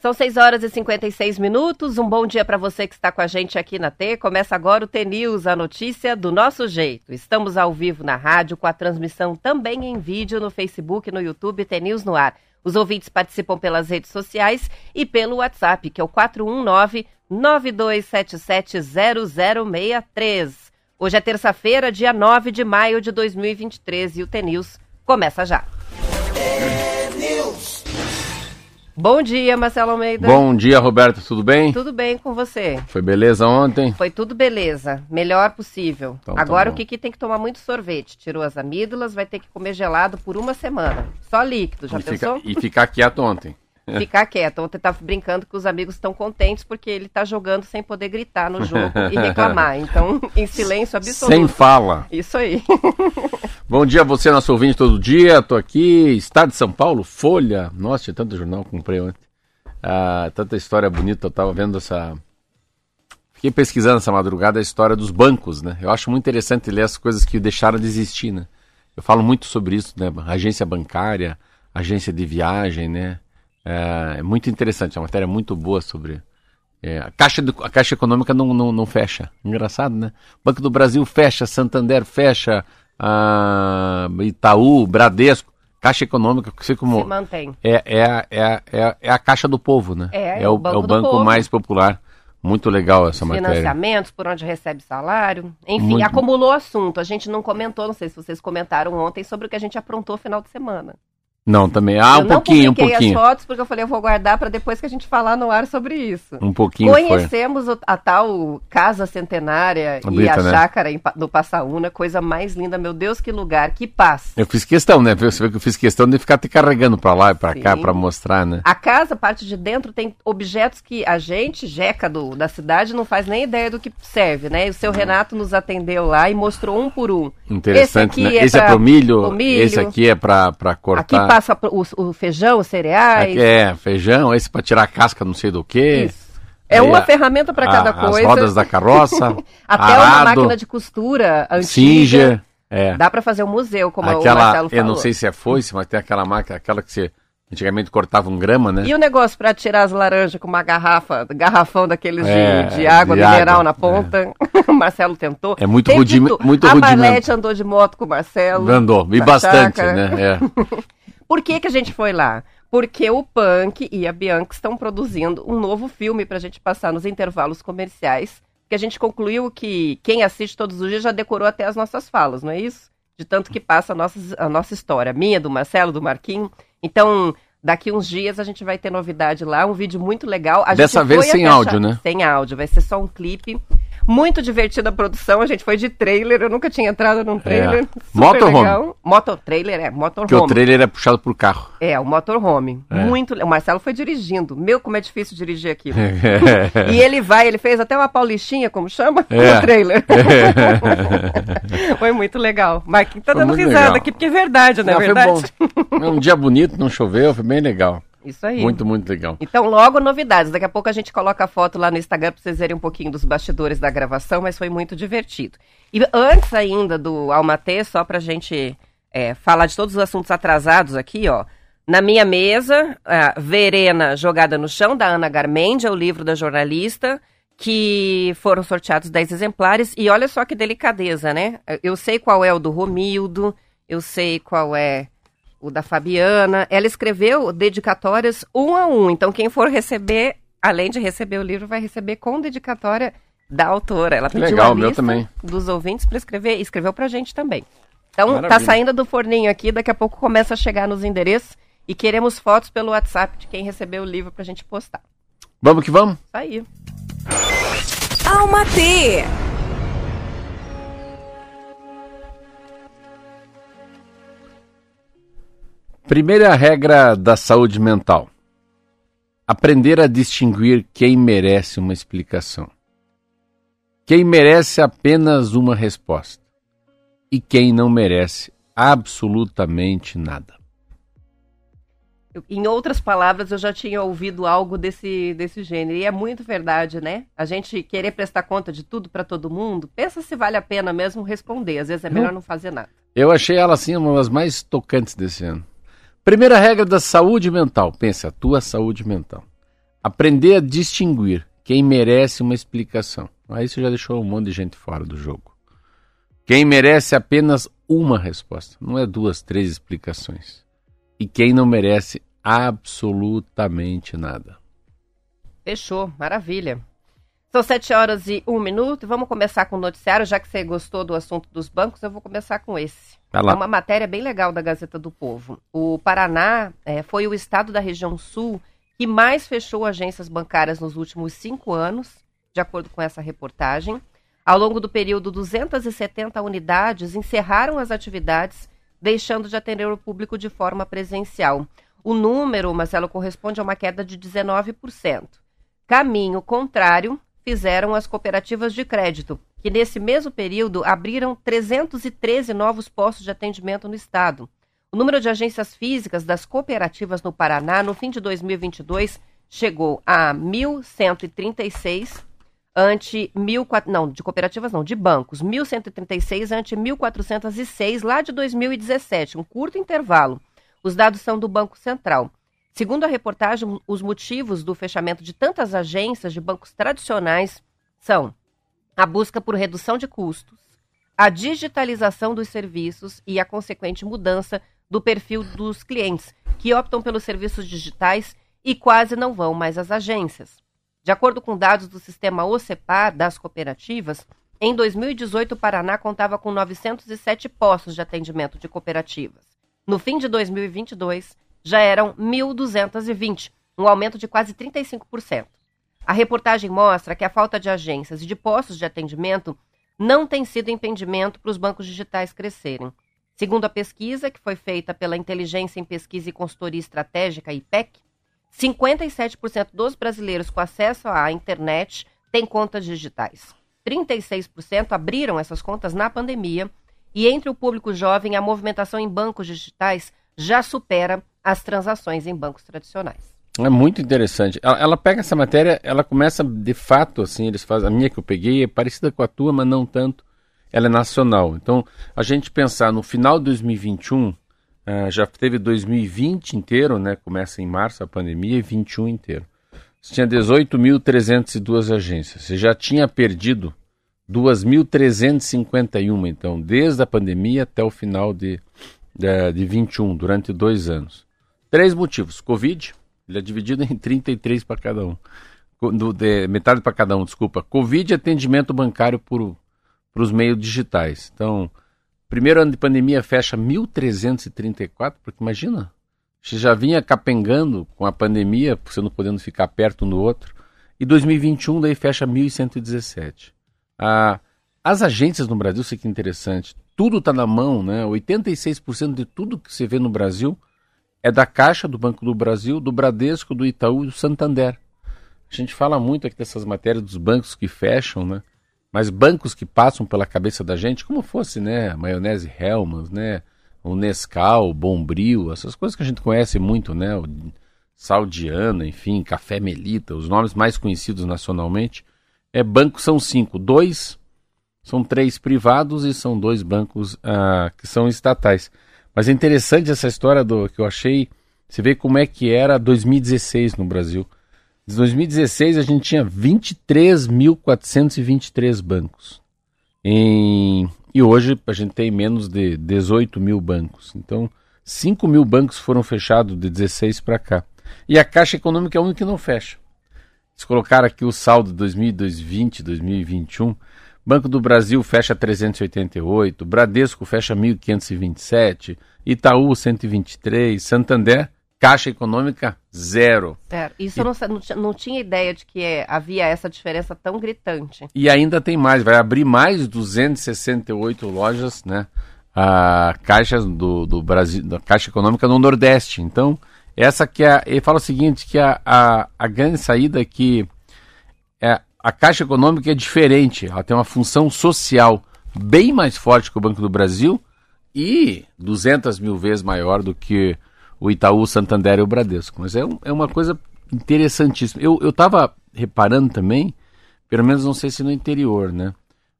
São 6 horas e 56 minutos. Um bom dia para você que está com a gente aqui na T. Começa agora o T-News, a notícia do nosso jeito. Estamos ao vivo na rádio, com a transmissão também em vídeo no Facebook, no YouTube, T-News no ar. Os ouvintes participam pelas redes sociais e pelo WhatsApp, que é o 419-9277-0063. Hoje é terça-feira, dia 9 de maio de 2023 e o T-News começa já. Bom dia, Marcelo Almeida. Bom dia, Roberto, tudo bem? Tudo bem com você? Foi beleza ontem? Foi tudo beleza, melhor possível. Então, tá Agora tá o que, que tem que tomar muito sorvete? Tirou as amígdalas, vai ter que comer gelado por uma semana. Só líquido, já e pensou? Fica, e ficar quieto ontem. Ficar quieto. Ontem tá brincando que os amigos estão contentes porque ele tá jogando sem poder gritar no jogo e reclamar. Então, em silêncio absoluto. Sem fala. Isso aí. Bom dia a você, nosso ouvinte todo dia. Tô aqui, Estado de São Paulo, Folha. Nossa, tinha tanto jornal que comprei ontem. Ah, tanta história bonita. Eu tava vendo essa. Fiquei pesquisando essa madrugada a história dos bancos, né? Eu acho muito interessante ler as coisas que deixaram de existir, né? Eu falo muito sobre isso, né? Agência bancária, agência de viagem, né? É, é muito interessante, é uma matéria muito boa sobre. É, a, caixa do, a Caixa Econômica não, não, não fecha. Engraçado, né? Banco do Brasil fecha, Santander fecha, a Itaú, Bradesco. Caixa Econômica, sei como. Se mantém. É, é, é, é, é a caixa do povo, né? É, é o, banco, é o banco mais popular. Muito legal essa matéria. Financiamentos, por onde recebe salário. Enfim, Muito... acumulou assunto. A gente não comentou, não sei se vocês comentaram ontem, sobre o que a gente aprontou no final de semana. Não, também. Ah, eu um pouquinho, um pouquinho. as fotos porque eu falei, eu vou guardar para depois que a gente falar no ar sobre isso. Um pouquinho Conhecemos a tal Casa Centenária Bonita, e a né? chácara em, do Passaúna, coisa mais linda. Meu Deus, que lugar, que paz. Eu fiz questão, né? Você vê que eu fiz questão de ficar te carregando para lá e para cá para mostrar, né? A casa, parte de dentro, tem objetos que a gente, jeca do, da cidade, não faz nem ideia do que serve, né? E o seu hum. Renato nos atendeu lá e mostrou um por um. Interessante, esse né? É esse é pro milho, milho, esse aqui é para cortar. Aqui passa o, o feijão, os cereais. É, feijão, esse para tirar a casca não sei do que. É uma a, ferramenta para cada coisa. As rodas da carroça. Até arado, uma máquina de costura antiga. Singer. É. Dá para fazer um museu, como aquela, o Marcelo falou. Eu não sei se é foice, mas tem aquela máquina, aquela que você antigamente cortava um grama, né? E o negócio para tirar as laranjas com uma garrafa, garrafão daqueles é, de, de, água de mineral água, na ponta. É. o Marcelo tentou. É muito rudimento. Muito a Marlete andou de moto com o Marcelo. Andou, e bastante, chácara. né? É. Por que, que a gente foi lá? Porque o Punk e a Bianca estão produzindo um novo filme para a gente passar nos intervalos comerciais. Que a gente concluiu que quem assiste todos os dias já decorou até as nossas falas, não é isso? De tanto que passa a nossa, a nossa história, minha, do Marcelo, do Marquinho. Então, daqui uns dias a gente vai ter novidade lá, um vídeo muito legal. A Dessa vez sem áudio, né? Sem áudio, vai ser só um clipe. Muito divertida a produção, a gente foi de trailer, eu nunca tinha entrado num trailer. É. Motorhome. Motor trailer, é, motorhome. Que o trailer é puxado por carro. É, o motorhome. É. Muito, o Marcelo foi dirigindo. Meu, como é difícil dirigir aquilo. e ele vai, ele fez até uma paulistinha, como chama, é. no trailer. É. foi muito legal. Marquinhos tá foi dando risada legal. aqui, porque é verdade? Não, verdade. Foi bom. um dia bonito, não choveu, foi bem legal. Isso aí. Muito, muito legal. Então, logo novidades. Daqui a pouco a gente coloca a foto lá no Instagram para vocês verem um pouquinho dos bastidores da gravação, mas foi muito divertido. E antes ainda do Almatê, só para a gente é, falar de todos os assuntos atrasados aqui, ó. Na minha mesa, a Verena Jogada no Chão, da Ana Garmendia, o livro da jornalista, que foram sorteados 10 exemplares. E olha só que delicadeza, né? Eu sei qual é o do Romildo, eu sei qual é o da Fabiana. Ela escreveu dedicatórias um a um. Então, quem for receber, além de receber o livro, vai receber com dedicatória da autora. Ela pediu Legal, a lista também. dos ouvintes para escrever e escreveu para a gente também. Então, tá Maravilha. tá saindo do forninho aqui, daqui a pouco começa a chegar nos endereços e queremos fotos pelo WhatsApp de quem recebeu o livro para a gente postar. Vamos que vamos? Isso aí. Alma T. Primeira regra da saúde mental: aprender a distinguir quem merece uma explicação, quem merece apenas uma resposta e quem não merece absolutamente nada. Em outras palavras, eu já tinha ouvido algo desse, desse gênero. E é muito verdade, né? A gente querer prestar conta de tudo para todo mundo, pensa se vale a pena mesmo responder. Às vezes é melhor não, não fazer nada. Eu achei ela, assim, uma das mais tocantes desse ano. Primeira regra da saúde mental. Pensa, a tua saúde mental. Aprender a distinguir quem merece uma explicação. Aí você já deixou um monte de gente fora do jogo. Quem merece apenas uma resposta, não é duas, três explicações. E quem não merece absolutamente nada. Fechou, maravilha. São sete horas e um minuto. Vamos começar com o noticiário, já que você gostou do assunto dos bancos, eu vou começar com esse. É uma matéria bem legal da Gazeta do Povo. O Paraná é, foi o estado da região sul que mais fechou agências bancárias nos últimos cinco anos, de acordo com essa reportagem. Ao longo do período, 270 unidades encerraram as atividades, deixando de atender o público de forma presencial. O número, Marcelo, corresponde a uma queda de 19%. Caminho contrário fizeram as cooperativas de crédito, que nesse mesmo período abriram 313 novos postos de atendimento no estado. O número de agências físicas das cooperativas no Paraná no fim de 2022 chegou a 1.136 ante 1.400, não, de cooperativas não, de bancos, 1.136 ante 1.406 lá de 2017, um curto intervalo. Os dados são do Banco Central. Segundo a reportagem, os motivos do fechamento de tantas agências de bancos tradicionais são a busca por redução de custos, a digitalização dos serviços e a consequente mudança do perfil dos clientes, que optam pelos serviços digitais e quase não vão mais às agências. De acordo com dados do sistema OCEPAR das cooperativas, em 2018 o Paraná contava com 907 postos de atendimento de cooperativas. No fim de 2022, já eram 1.220, um aumento de quase 35%. A reportagem mostra que a falta de agências e de postos de atendimento não tem sido impedimento para os bancos digitais crescerem. Segundo a pesquisa, que foi feita pela Inteligência em Pesquisa e Consultoria Estratégica, IPEC, 57% dos brasileiros com acesso à internet têm contas digitais. 36% abriram essas contas na pandemia e entre o público jovem a movimentação em bancos digitais já supera as transações em bancos tradicionais. É muito interessante. Ela, ela, pega essa matéria, ela começa de fato, assim, eles fazem. A minha que eu peguei é parecida com a tua, mas não tanto. Ela é nacional. Então, a gente pensar no final de 2021, uh, eh, já teve 2020 inteiro, né? Começa em março a pandemia e 21 inteiro. Você tinha 18.302 agências. Você já tinha perdido 2.351, então, desde a pandemia até o final de, de, de 21, durante dois anos. Três motivos: Covid ele é dividido em 33 para cada um. Do, de, metade para cada um, desculpa. Covid e atendimento bancário para os meios digitais. Então, primeiro ano de pandemia fecha 1.334, porque imagina, você já vinha capengando com a pandemia, você não podendo ficar perto um do outro. E 2021 daí fecha 1.117. Ah, as agências no Brasil, isso aqui é interessante, tudo está na mão, né? 86% de tudo que você vê no Brasil é da Caixa, do Banco do Brasil, do Bradesco, do Itaú e do Santander. A gente fala muito aqui dessas matérias dos bancos que fecham, né? Mas bancos que passam pela cabeça da gente, como fosse, né? Maionese Hellmann's, né? O Nescau, o Bombril, essas coisas que a gente conhece muito, né? O Saldiana, enfim, Café Melita, os nomes mais conhecidos nacionalmente. É bancos são cinco, dois são três privados e são dois bancos ah, que são estatais. Mas é interessante essa história do que eu achei. Você vê como é que era 2016 no Brasil. Em 2016 a gente tinha 23.423 bancos. Em... E hoje a gente tem menos de 18 mil bancos. Então, 5 mil bancos foram fechados de 16 para cá. E a Caixa Econômica é a única que não fecha. Se colocar aqui o saldo de 2020, 2021, Banco do Brasil fecha 388, Bradesco fecha 1527, Itaú 123, Santander, Caixa Econômica zero. Zero. Isso e... eu não, não, não, tinha ideia de que é, havia essa diferença tão gritante. E ainda tem mais, vai abrir mais 268 lojas, né? A Caixa do, do Brasil, da Caixa Econômica no Nordeste. Então, essa que é. Ele fala o seguinte: que a, a, a grande saída é que é, a Caixa Econômica é diferente, ela tem uma função social bem mais forte que o Banco do Brasil e 200 mil vezes maior do que o Itaú, o Santander e o Bradesco. Mas é, um, é uma coisa interessantíssima. Eu estava reparando também, pelo menos não sei se no interior, né?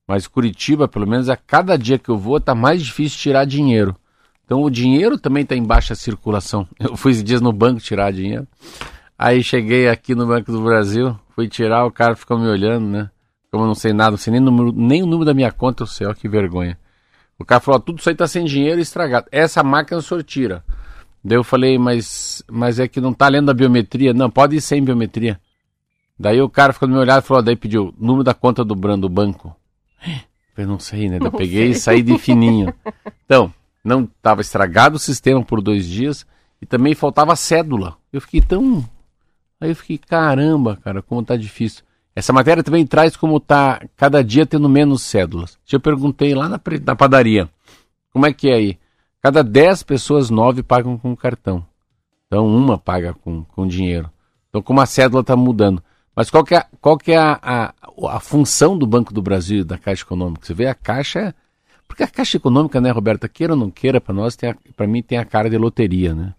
Mas Curitiba, pelo menos a cada dia que eu vou, tá mais difícil tirar dinheiro. Então o dinheiro também está em baixa circulação. Eu fui esses dias no banco tirar dinheiro. Aí cheguei aqui no Banco do Brasil, fui tirar, o cara ficou me olhando, né? Como eu não sei nada, não sei nem, número, nem o número da minha conta, eu sei, ó, que vergonha. O cara falou, tudo isso aí tá sem dinheiro e estragado. Essa máquina o senhor tira. Daí eu falei, mas, mas é que não tá lendo a biometria. Não, pode ir sem biometria. Daí o cara ficou me olhando e falou, daí pediu, número da conta do, do banco. Eu não sei, né? Daí eu peguei sei. e saí de fininho. Então, não estava estragado o sistema por dois dias e também faltava cédula. Eu fiquei tão. Aí eu fiquei, caramba, cara, como tá difícil. Essa matéria também traz como está cada dia tendo menos cédulas. Eu perguntei lá na, na padaria, como é que é aí? Cada 10 pessoas, 9 pagam com cartão. Então, uma paga com, com dinheiro. Então, como a cédula está mudando. Mas qual que é, qual que é a, a, a, função do Banco do Brasil e da Caixa Econômica? Você vê a Caixa... Porque a Caixa Econômica, né, Roberta, queira ou não queira, para nós, para mim, tem a cara de loteria, né?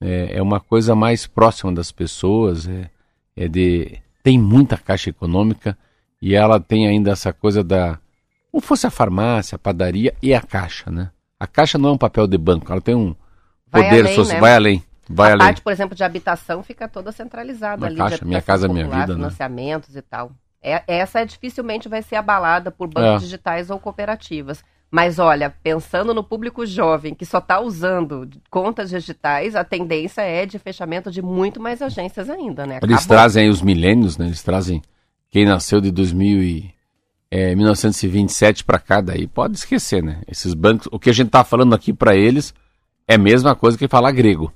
É, é uma coisa mais próxima das pessoas, é, é de tem muita caixa econômica e ela tem ainda essa coisa da. Como fosse a farmácia, a padaria e a caixa, né? A caixa não é um papel de banco, ela tem um vai poder social. Né? Vai além. Vai a além. parte, por exemplo, de habitação fica toda centralizada Na ali. Caixa, minha casa, popular, minha vida. Né? Financiamentos né? e tal. É, essa dificilmente vai ser abalada por bancos é. digitais ou cooperativas. Mas olha, pensando no público jovem que só está usando contas digitais, a tendência é de fechamento de muito mais agências ainda, né? Acabou. Eles trazem os milênios, né? Eles trazem quem nasceu de 2000 e, é, 1927 para cá, daí pode esquecer, né? Esses bancos, o que a gente está falando aqui para eles é a mesma coisa que falar grego.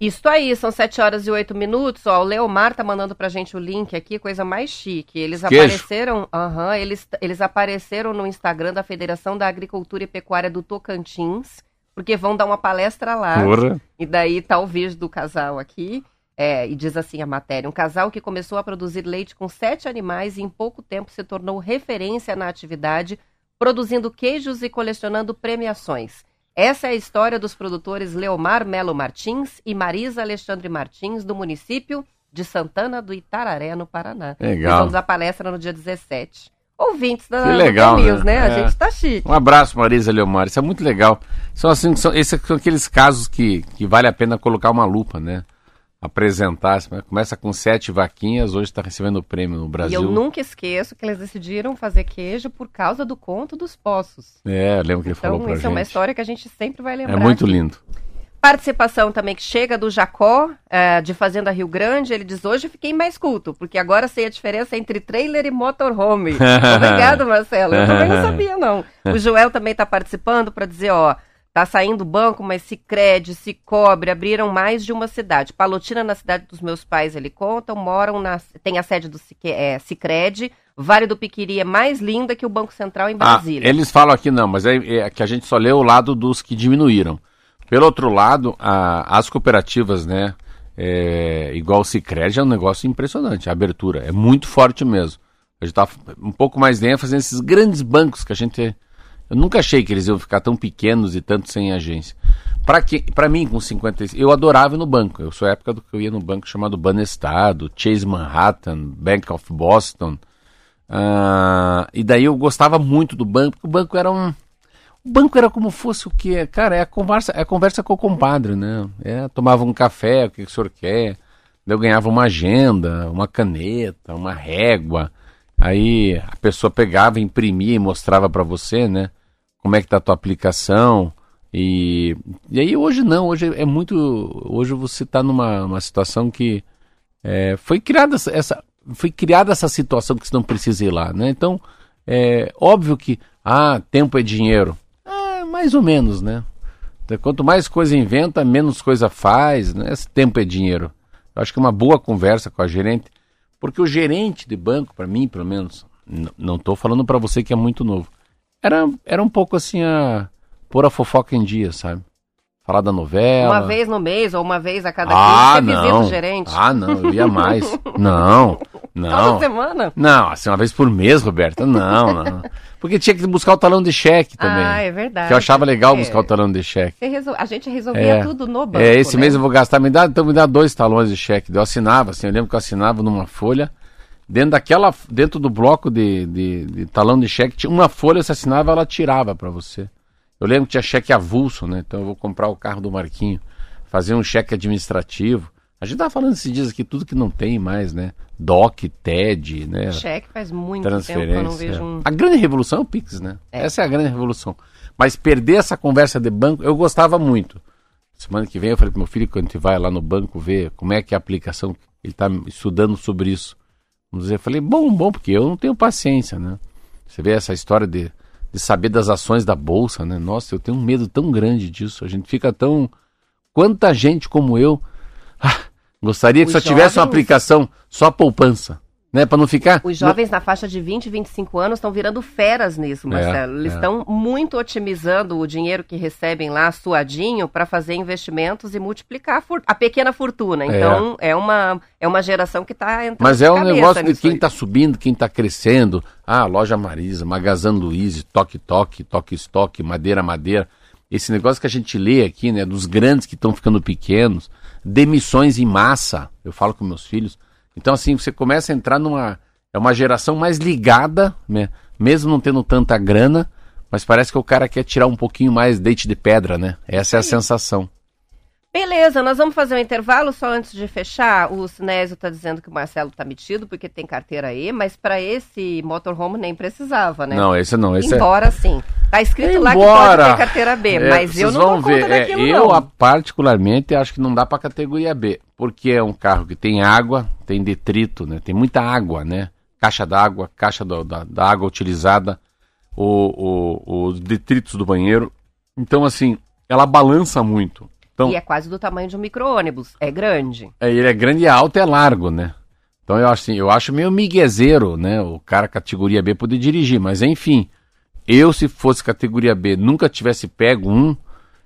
Isso aí, são 7 horas e 8 minutos. Ó, o Leomar tá mandando pra gente o link aqui, coisa mais chique. Eles Queijo. apareceram, uhum, eles, eles apareceram no Instagram da Federação da Agricultura e Pecuária do Tocantins, porque vão dar uma palestra lá. Porra. E daí tá o vídeo do casal aqui. É, e diz assim a matéria: um casal que começou a produzir leite com sete animais e em pouco tempo se tornou referência na atividade, produzindo queijos e colecionando premiações. Essa é a história dos produtores Leomar Melo Martins e Marisa Alexandre Martins, do município de Santana do Itararé, no Paraná. Legal. vamos dar palestra no dia 17. Ouvintes da que legal, News, né? né? É. A gente tá chique. Um abraço, Marisa Leomar. Isso é muito legal. São, assim, são, esses são aqueles casos que, que vale a pena colocar uma lupa, né? Apresentar. Começa com sete vaquinhas, hoje está recebendo o prêmio no Brasil. E eu nunca esqueço que eles decidiram fazer queijo por causa do conto dos poços. É, lembro que ele então, falou pra gente. Então, isso é uma história que a gente sempre vai lembrar. É muito lindo. Participação também que chega do Jacó, é, de Fazenda Rio Grande. Ele diz: Hoje fiquei mais culto, porque agora sei a diferença entre trailer e motorhome. Obrigado, Marcelo. Eu também não sabia, não. O Joel também está participando para dizer: Ó, Tá saindo banco, mas se crede, se cobre, abriram mais de uma cidade. Palotina, na cidade dos meus pais, ele conta, moram na. tem a sede do é, Cicred. Vale do Piquiri é mais linda que o Banco Central em ah, Brasília. Ah, eles falam aqui não, mas é, é, que a gente só lê o lado dos que diminuíram. Pelo outro lado, a, as cooperativas, né? É, igual o Cicred é um negócio impressionante. A abertura é muito forte mesmo. A gente tá um pouco mais de ênfase nesses grandes bancos que a gente eu nunca achei que eles iam ficar tão pequenos e tanto sem agência. Para que, para mim com 56, eu adorava ir no banco. Eu sou a época do que eu ia no banco chamado Banestado, Chase Manhattan, Bank of Boston. Uh, e daí eu gostava muito do banco, porque o banco era um o banco era como fosse o que, cara, é a conversa, é a conversa com o compadre, né? É, tomava um café, o que, que o senhor quer? Daí eu ganhava uma agenda, uma caneta, uma régua. Aí a pessoa pegava, imprimia e mostrava para você, né? Como é que tá a tua aplicação. E, e aí hoje não, hoje é muito. Hoje você está numa uma situação que é, foi criada essa. Foi criada essa situação que você não precisa ir lá, né? Então, é óbvio que ah, tempo é dinheiro. É, mais ou menos, né? Então, quanto mais coisa inventa, menos coisa faz, né? Esse tempo é dinheiro. Eu acho que é uma boa conversa com a gerente, porque o gerente de banco, para mim, pelo menos, não estou falando para você que é muito novo, era, era um pouco assim a pôr a fofoca em dia, sabe? Falar da novela. Uma vez no mês ou uma vez a cada ah, dia você não. visita o gerente. Ah, não, eu ia mais. não, não. Toda semana? Não, assim, uma vez por mês, Roberta. Não, não. Porque tinha que buscar o talão de cheque também. Ah, é verdade. Que eu achava legal é. buscar o talão de cheque. Resol... A gente resolvia é. tudo no banco. É, esse né? mês eu vou gastar, me dá, então me dá dois talões de cheque. Eu assinava, assim, eu lembro que eu assinava numa folha Dentro daquela, dentro do bloco de, de, de talão de cheque, tinha uma folha, você assinava, ela tirava para você. Eu lembro que tinha cheque avulso, né? Então eu vou comprar o carro do Marquinho, fazer um cheque administrativo. A gente tava falando esses dias aqui tudo que não tem mais, né? DOC, TED, né? Cheque faz muito tempo que eu não vejo um... A grande revolução é o Pix, né? É. Essa é a grande revolução. Mas perder essa conversa de banco, eu gostava muito. Semana que vem eu falei pro meu filho, quando a gente vai lá no banco ver como é que é a aplicação, ele está estudando sobre isso. Vamos dizer, eu falei, bom, bom, porque eu não tenho paciência, né? Você vê essa história de, de saber das ações da Bolsa, né? Nossa, eu tenho um medo tão grande disso. A gente fica tão... Quanta gente como eu... Ah, Gostaria que Os só tivesse uma aplicação só poupança. Né, para não ficar. Os jovens na faixa de 20 e 25 anos estão virando feras nisso, é, Marcelo. É, Eles estão é. muito otimizando o dinheiro que recebem lá suadinho para fazer investimentos e multiplicar a, a pequena fortuna. É. Então é, uma, é uma geração que está entrando. Mas é um negócio de quem está subindo, quem está crescendo. Ah, loja Marisa, Magazine Luiz, Toque Toque, Toque Estoque, Madeira Madeira. Esse negócio que a gente lê aqui, né, dos grandes que estão ficando pequenos demissões em massa. Eu falo com meus filhos. Então, assim, você começa a entrar numa. É uma geração mais ligada, né? mesmo não tendo tanta grana, mas parece que o cara quer tirar um pouquinho mais deite de pedra, né? Essa é a sensação. Beleza, nós vamos fazer um intervalo só antes de fechar. O Sinésio está dizendo que o Marcelo está metido porque tem carteira E, mas para esse motorhome nem precisava, né? Não, esse não. Esse é Embora é... sim. Tá escrito Embora, lá que pode ter carteira B, é, mas eu não vou ver. É, eu, não. particularmente, acho que não dá para categoria B, porque é um carro que tem água, tem detrito, né? Tem muita água, né? Caixa d'água, caixa do, da, da, água utilizada, os detritos do banheiro. Então, assim, ela balança muito. Então, e é quase do tamanho de um micro-ônibus. É grande. É, ele é grande, é alto e é largo, né? Então eu acho assim, eu acho meio miguezeiro, né? O cara categoria B poder dirigir, mas enfim, eu se fosse categoria B, nunca tivesse pego um,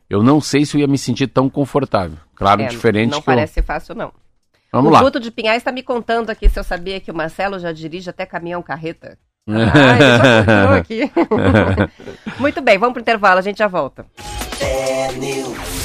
eu não sei se eu ia me sentir tão confortável. Claro, é, diferente. Não parece eu... fácil, não. Vamos o lá. O Guto de Pinhais está me contando aqui se eu sabia que o Marcelo já dirige até caminhão carreta. Ah, aqui. Muito bem, vamos para o intervalo, a gente já volta. É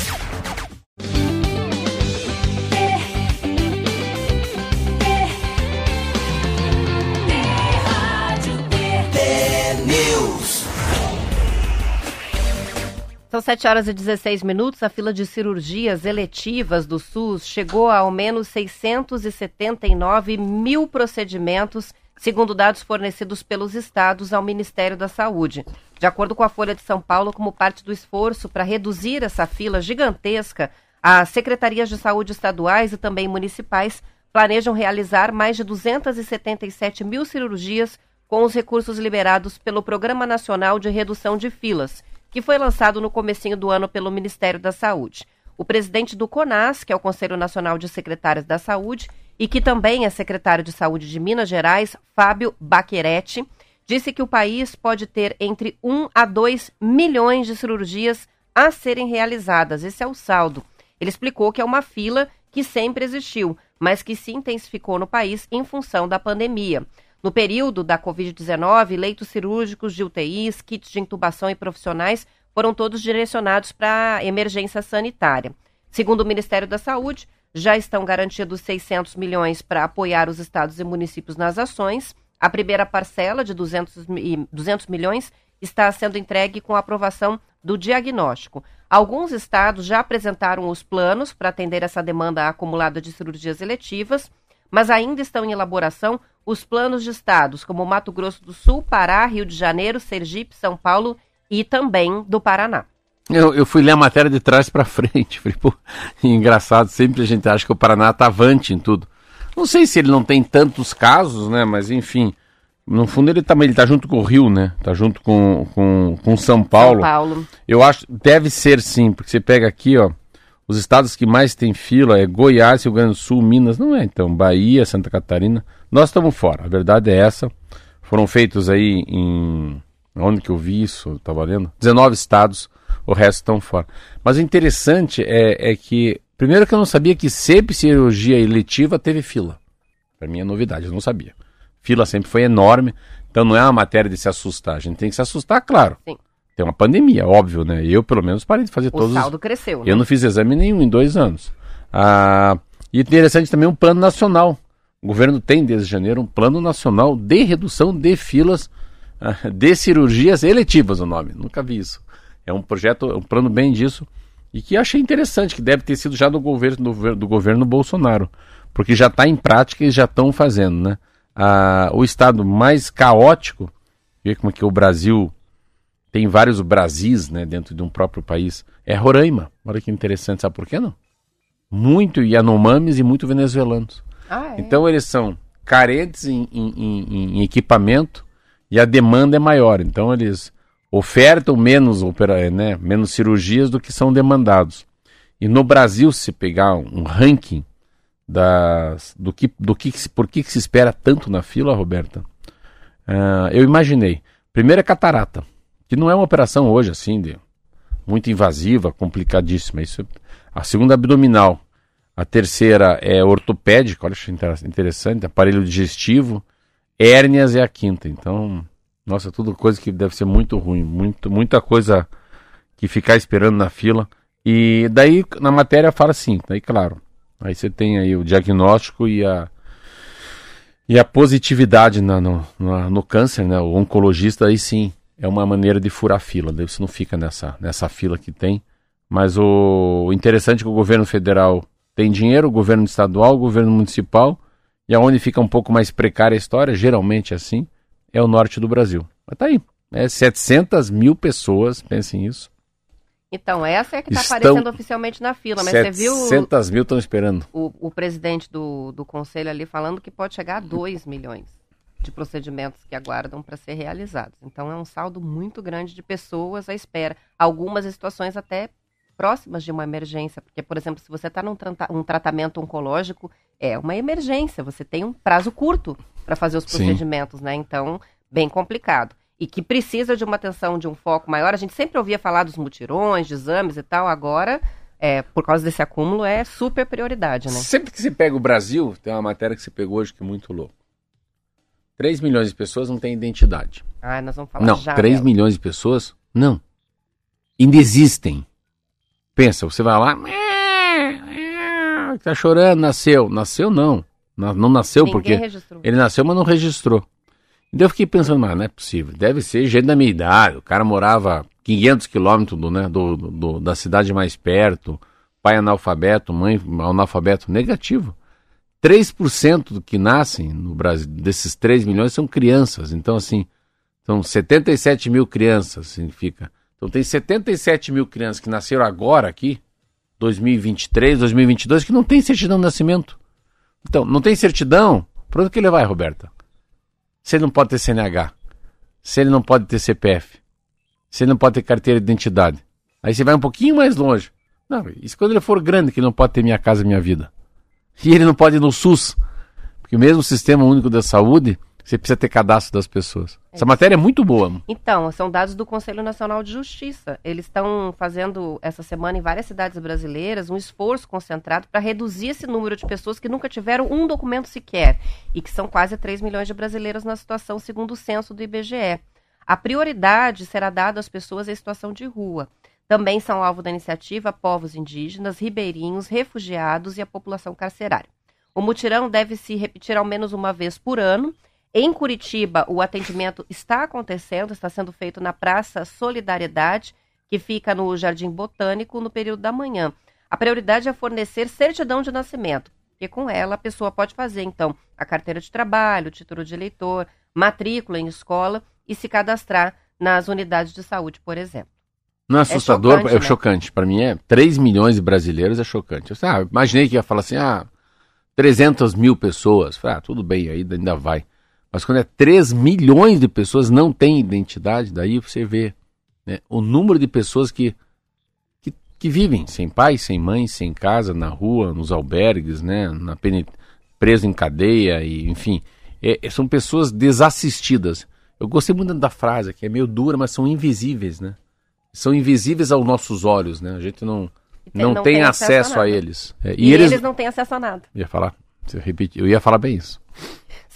São 7 horas e 16 minutos. A fila de cirurgias eletivas do SUS chegou a ao menos 679 mil procedimentos, segundo dados fornecidos pelos estados ao Ministério da Saúde. De acordo com a Folha de São Paulo, como parte do esforço para reduzir essa fila gigantesca, as secretarias de saúde estaduais e também municipais planejam realizar mais de 277 mil cirurgias com os recursos liberados pelo Programa Nacional de Redução de Filas que foi lançado no comecinho do ano pelo Ministério da Saúde. O presidente do CONAS, que é o Conselho Nacional de Secretários da Saúde, e que também é secretário de Saúde de Minas Gerais, Fábio Baqueretti, disse que o país pode ter entre 1 a 2 milhões de cirurgias a serem realizadas. Esse é o saldo. Ele explicou que é uma fila que sempre existiu, mas que se intensificou no país em função da pandemia. No período da Covid-19, leitos cirúrgicos de UTIs, kits de intubação e profissionais foram todos direcionados para a emergência sanitária. Segundo o Ministério da Saúde, já estão garantidos 600 milhões para apoiar os estados e municípios nas ações. A primeira parcela de 200, 200 milhões está sendo entregue com aprovação do diagnóstico. Alguns estados já apresentaram os planos para atender essa demanda acumulada de cirurgias eletivas, mas ainda estão em elaboração os planos de estados como Mato Grosso do Sul, Pará, Rio de Janeiro, Sergipe, São Paulo e também do Paraná. Eu, eu fui ler a matéria de trás para frente. Falei, pô, engraçado, sempre a gente acha que o Paraná está avante em tudo. Não sei se ele não tem tantos casos, né? Mas enfim, no fundo ele também tá, ele tá junto com o Rio, né? Tá junto com, com, com São Paulo. São Paulo. Eu acho, deve ser sim, porque você pega aqui, ó, os estados que mais tem fila é Goiás, Rio Grande do Sul, Minas, não é então, Bahia, Santa Catarina. Nós estamos fora, a verdade é essa. Foram feitos aí em. Onde que eu vi isso? Estava lendo? 19 estados, o resto estão fora. Mas o interessante é, é que. Primeiro que eu não sabia que sempre cirurgia eletiva teve fila. Para mim é novidade, eu não sabia. Fila sempre foi enorme, então não é uma matéria de se assustar. A gente tem que se assustar, claro. Sim. Tem uma pandemia, óbvio, né? Eu, pelo menos, parei de fazer o todos. O saldo cresceu. Né? Eu não fiz exame nenhum em dois anos. Ah, e interessante também um plano nacional. O governo tem, desde janeiro, um plano nacional de redução de filas ah, de cirurgias eletivas, o nome. Nunca vi isso. É um projeto, um plano bem disso e que achei interessante, que deve ter sido já do governo, do, do governo Bolsonaro, porque já está em prática e já estão fazendo, né? Ah, o estado mais caótico, ver como é que o Brasil tem vários Brasis, né, dentro de um próprio país, é Roraima. Olha que interessante, sabe por quê não? Muito Yanomamis e muito venezuelanos. Ah, é? Então eles são carentes em, em, em, em equipamento e a demanda é maior. Então eles ofertam menos, né, menos cirurgias do que são demandados. E no Brasil, se pegar um ranking das, do que, do que, por que, que se espera tanto na fila, Roberta, uh, eu imaginei. Primeiro é catarata, que não é uma operação hoje assim, de, muito invasiva, complicadíssima. Isso, a segunda abdominal. A terceira é ortopédica, olha que interessante, aparelho digestivo. Hérnias é a quinta. Então, nossa, tudo coisa que deve ser muito ruim, muito, muita coisa que ficar esperando na fila. E daí na matéria fala assim, daí claro. Aí você tem aí o diagnóstico e a e a positividade na, no, no, no câncer, né? O oncologista aí sim é uma maneira de furar fila. Daí você não fica nessa, nessa fila que tem. Mas o, o interessante é que o governo federal tem dinheiro, o governo estadual, o governo municipal, e aonde fica um pouco mais precária a história, geralmente assim, é o norte do Brasil. Mas tá aí. É 700 mil pessoas, pensem nisso. Então, essa é que está aparecendo oficialmente na fila, mas você viu. 700 mil estão esperando. O, o presidente do, do conselho ali falando que pode chegar a 2 milhões de procedimentos que aguardam para ser realizados. Então, é um saldo muito grande de pessoas à espera. Algumas situações até próximas de uma emergência, porque, por exemplo, se você está num tra um tratamento oncológico, é uma emergência, você tem um prazo curto para fazer os procedimentos, Sim. né? Então, bem complicado. E que precisa de uma atenção, de um foco maior. A gente sempre ouvia falar dos mutirões, de exames e tal, agora, é, por causa desse acúmulo, é super prioridade, né? Sempre que se pega o Brasil, tem uma matéria que se pegou hoje que é muito louco. 3 milhões de pessoas não têm identidade. Ah, nós vamos falar não, já. 3 dela. milhões de pessoas, não. Ainda existem. Pensa, você vai lá, tá chorando, nasceu. Nasceu não. Não nasceu Ninguém porque registrou. ele nasceu, mas não registrou. Então eu fiquei pensando, mas não é possível. Deve ser gente da minha idade. O cara morava 500 quilômetros do, né, do, do, da cidade mais perto. Pai analfabeto, mãe analfabeto negativo. 3% do que nascem no Brasil, desses 3 milhões, são crianças. Então, assim, são 77 mil crianças, significa. Então, tem 77 mil crianças que nasceram agora aqui, 2023, 2022, que não tem certidão de nascimento. Então, não tem certidão? Para onde que ele vai, Roberta? Se ele não pode ter CNH, se ele não pode ter CPF, se ele não pode ter carteira de identidade. Aí você vai um pouquinho mais longe. Não, isso quando ele for grande, que ele não pode ter minha casa, minha vida. E ele não pode ir no SUS. Porque mesmo o Sistema Único da Saúde, você precisa ter cadastro das pessoas. Essa matéria é muito boa. Então, são dados do Conselho Nacional de Justiça. Eles estão fazendo essa semana em várias cidades brasileiras um esforço concentrado para reduzir esse número de pessoas que nunca tiveram um documento sequer e que são quase 3 milhões de brasileiros na situação segundo o censo do IBGE. A prioridade será dada às pessoas em situação de rua. Também são alvo da iniciativa povos indígenas, ribeirinhos, refugiados e a população carcerária. O mutirão deve se repetir ao menos uma vez por ano em Curitiba, o atendimento está acontecendo, está sendo feito na Praça Solidariedade, que fica no Jardim Botânico, no período da manhã. A prioridade é fornecer certidão de nascimento, porque com ela a pessoa pode fazer, então, a carteira de trabalho, título de eleitor, matrícula em escola e se cadastrar nas unidades de saúde, por exemplo. Não é assustador? É chocante. É chocante. Né? Para mim é 3 milhões de brasileiros é chocante. Eu, ah, imaginei que ia falar assim, ah, 300 mil pessoas. Ah, tudo bem, aí ainda vai. Mas quando é 3 milhões de pessoas não têm identidade, daí você vê né, o número de pessoas que, que, que, vivem sem pai, sem mãe, sem casa, na rua, nos albergues, né, na preso em cadeia, e, enfim. É, é, são pessoas desassistidas. Eu gostei muito da frase, que é meio dura, mas são invisíveis, né? São invisíveis aos nossos olhos, né? A gente não, não, não tem, tem acesso, acesso a, a, eles. É, e, e eles, eles não têm acesso a nada. Ia falar, eu ia falar bem isso.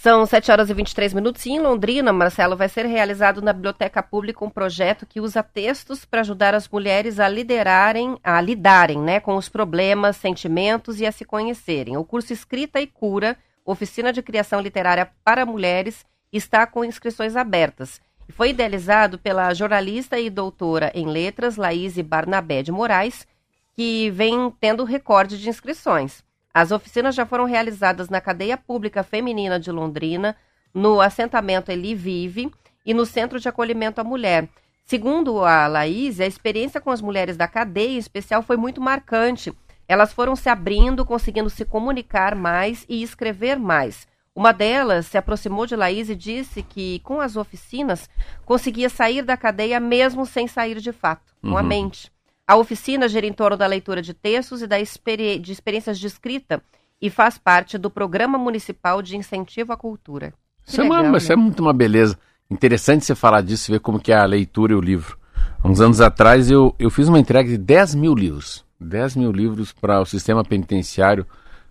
São 7 horas e 23 minutos e em Londrina, Marcelo, vai ser realizado na Biblioteca Pública um projeto que usa textos para ajudar as mulheres a liderarem, a lidarem né, com os problemas, sentimentos e a se conhecerem. O curso Escrita e Cura, Oficina de Criação Literária para Mulheres, está com inscrições abertas. Foi idealizado pela jornalista e doutora em letras Laís Barnabé de Moraes, que vem tendo recorde de inscrições. As oficinas já foram realizadas na cadeia pública feminina de Londrina, no assentamento Eli Vive e no Centro de Acolhimento à Mulher. Segundo a Laís, a experiência com as mulheres da cadeia em especial foi muito marcante. Elas foram se abrindo, conseguindo se comunicar mais e escrever mais. Uma delas se aproximou de Laís e disse que, com as oficinas, conseguia sair da cadeia mesmo sem sair de fato, com uhum. a mente. A oficina gira em torno da leitura de textos e da experi de experiências de escrita e faz parte do Programa Municipal de Incentivo à Cultura. Isso, legal, é, uma, né? isso é muito uma beleza. Interessante você falar disso, ver como que é a leitura e o livro. Há uns anos atrás eu, eu fiz uma entrega de 10 mil livros. 10 mil livros para o sistema penitenciário,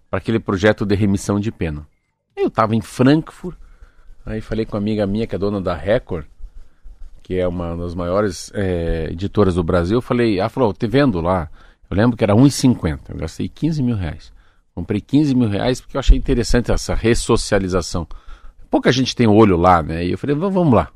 para aquele projeto de remissão de pena. Eu estava em Frankfurt, aí falei com uma amiga minha que é dona da Record, que é uma das maiores é, editoras do Brasil. Eu falei, ela falou, te vendo lá. Eu lembro que era 1,50. Eu gastei 15 mil reais. Comprei 15 mil reais porque eu achei interessante essa ressocialização. Pouca gente tem olho lá, né? E eu falei, vamos lá.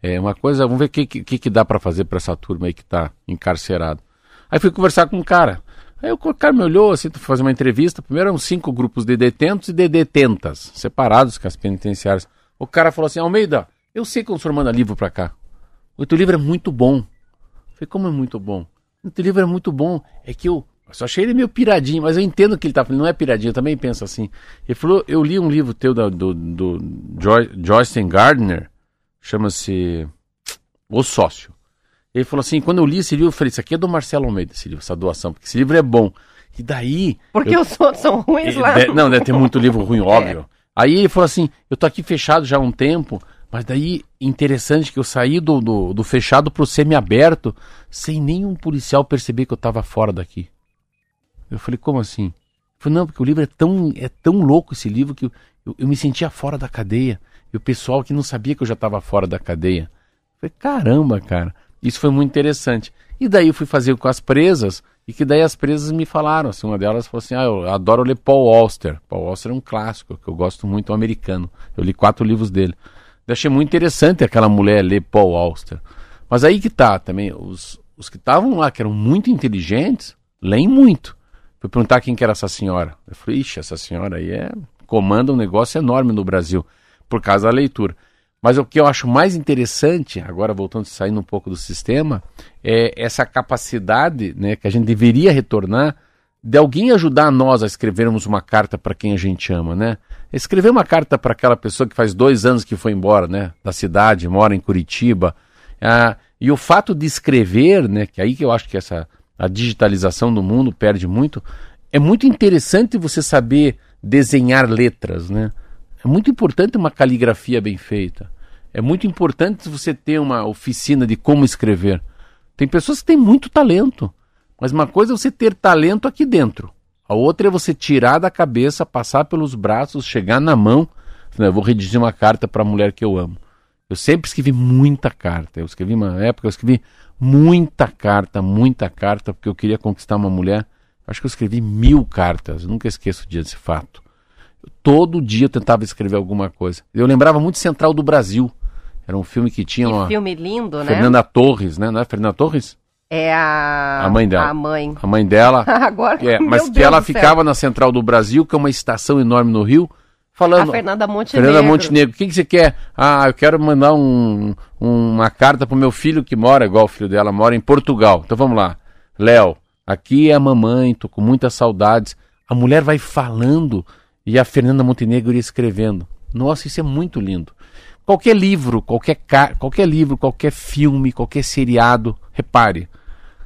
É uma coisa, vamos ver o que, que, que dá para fazer para essa turma aí que está encarcerado. Aí fui conversar com um cara. Aí o cara me olhou, assim, fazer uma entrevista. Primeiro eram cinco grupos de detentos e de detentas, separados com as penitenciárias. O cara falou assim, Almeida, eu sei que o senhor manda livro para cá. O teu livro é muito bom. Eu falei, como é muito bom? O teu livro é muito bom. É que eu, eu só achei ele meio piradinho, mas eu entendo que ele tá falando, não é piradinho, eu também penso assim. Ele falou, eu li um livro teu do, do, do Joyce Gardner, chama-se O Sócio. Ele falou assim, quando eu li esse livro, eu falei, isso aqui é do Marcelo Almeida, esse livro, essa doação, porque esse livro é bom. E daí... Porque eu, os outros são ruins lá. não, deve ter muito livro ruim, óbvio. É. Aí ele falou assim, eu tô aqui fechado já há um tempo, mas daí, interessante que eu saí do, do, do fechado pro semi-aberto, sem nenhum policial perceber que eu tava fora daqui. Eu falei, como assim? Eu falei, não, porque o livro é tão, é tão louco esse livro que eu, eu, eu me sentia fora da cadeia. E o pessoal que não sabia que eu já estava fora da cadeia. Eu falei, caramba, cara. Isso foi muito interessante. E daí eu fui fazer com as presas, e que daí as presas me falaram, assim, uma delas falou assim, ah, eu adoro ler Paul Auster. Paul Auster é um clássico, que eu gosto muito, um americano. Eu li quatro livros dele. Eu achei muito interessante aquela mulher ler Paul Auster. Mas aí que tá também, os, os que estavam lá, que eram muito inteligentes, leem muito. Fui perguntar quem que era essa senhora. Eu falei, ixi, essa senhora aí é, comanda um negócio enorme no Brasil, por causa da leitura. Mas o que eu acho mais interessante, agora voltando saindo um pouco do sistema, é essa capacidade né, que a gente deveria retornar de alguém ajudar nós a escrevermos uma carta para quem a gente ama, né? Escrever uma carta para aquela pessoa que faz dois anos que foi embora, né? Da cidade, mora em Curitiba. Ah, e o fato de escrever, né? Que é aí que eu acho que essa a digitalização do mundo perde muito. É muito interessante você saber desenhar letras, né? É muito importante uma caligrafia bem feita. É muito importante você ter uma oficina de como escrever. Tem pessoas que têm muito talento, mas uma coisa é você ter talento aqui dentro. A outra é você tirar da cabeça, passar pelos braços, chegar na mão. Eu vou redigir uma carta para a mulher que eu amo. Eu sempre escrevi muita carta. Eu escrevi uma época, eu escrevi muita carta, muita carta, porque eu queria conquistar uma mulher. Acho que eu escrevi mil cartas. Eu nunca esqueço desse fato. Todo dia eu tentava escrever alguma coisa. Eu lembrava muito Central do Brasil. Era um filme que tinha que uma. filme lindo, né? Fernanda Torres, né? Não é Fernanda Torres? É a. A mãe dela. A mãe. A mãe dela. Agora. É, mas que Deus ela ficava na Central do Brasil, que é uma estação enorme no Rio, falando. A Fernanda Montenegro. Fernanda Montenegro. O que, que você quer? Ah, eu quero mandar um, uma carta pro meu filho que mora, igual o filho dela, mora em Portugal. Então vamos lá. Léo, aqui é a mamãe, tô com muitas saudades. A mulher vai falando e a Fernanda Montenegro ia escrevendo. Nossa, isso é muito lindo. Qualquer livro, qualquer, qualquer livro, qualquer filme, qualquer seriado, repare,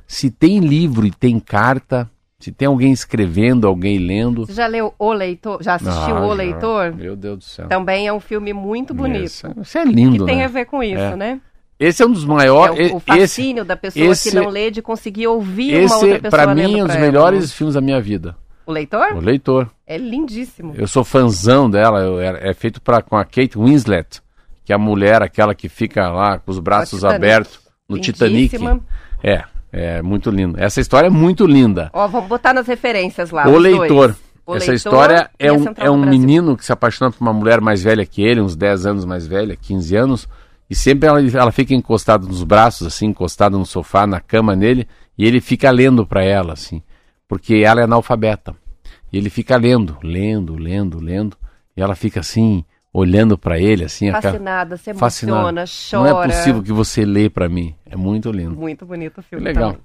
se tem livro e tem carta, se tem alguém escrevendo, alguém lendo. Você já leu O Leitor? Já assistiu ah, O já. Leitor? Meu Deus do céu. Também é um filme muito bonito. Isso, isso é lindo, que né? tem a ver com isso, é. né? Esse é um dos maiores. É o, o fascínio esse, da pessoa esse, que não lê de conseguir ouvir esse, uma outra pessoa Para mim, é um dos melhores filmes da minha vida. O Leitor? O Leitor. É lindíssimo. Eu sou fãzão dela. Eu, é, é, feito pra, com a Kate Winslet, que é a mulher, aquela que fica lá com os braços abertos no Titanic. É, é muito lindo. Essa história é muito linda. Ó, vamos botar nas referências lá. O Leitor. O Essa leitor história é um, é um menino que se apaixona por uma mulher mais velha que ele, uns 10 anos mais velha, 15 anos, E sempre ela, ela fica encostada nos braços, assim, encostada no sofá, na cama nele, e ele fica lendo para ela, assim, porque ela é analfabeta. E ele fica lendo, lendo, lendo, lendo, e ela fica assim, olhando para ele, assim, fascinada, se emociona, chora. Não é possível que você lê para mim. É muito lindo. Muito bonito o filme. Legal.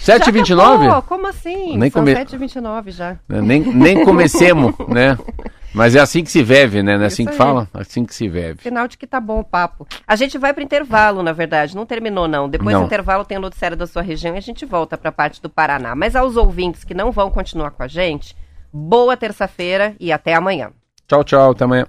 7h29? Como assim? Nem São come... 7h29 já. Nem, nem comecemos, né? Mas é assim que se vive, né? Não é assim que fala? Assim que se vive. Final de que tá bom o papo. A gente vai para intervalo, na verdade. Não terminou, não. Depois não. do intervalo tem o noticiário da sua região e a gente volta para a parte do Paraná. Mas aos ouvintes que não vão continuar com a gente, boa terça-feira e até amanhã. Tchau, tchau. Até amanhã.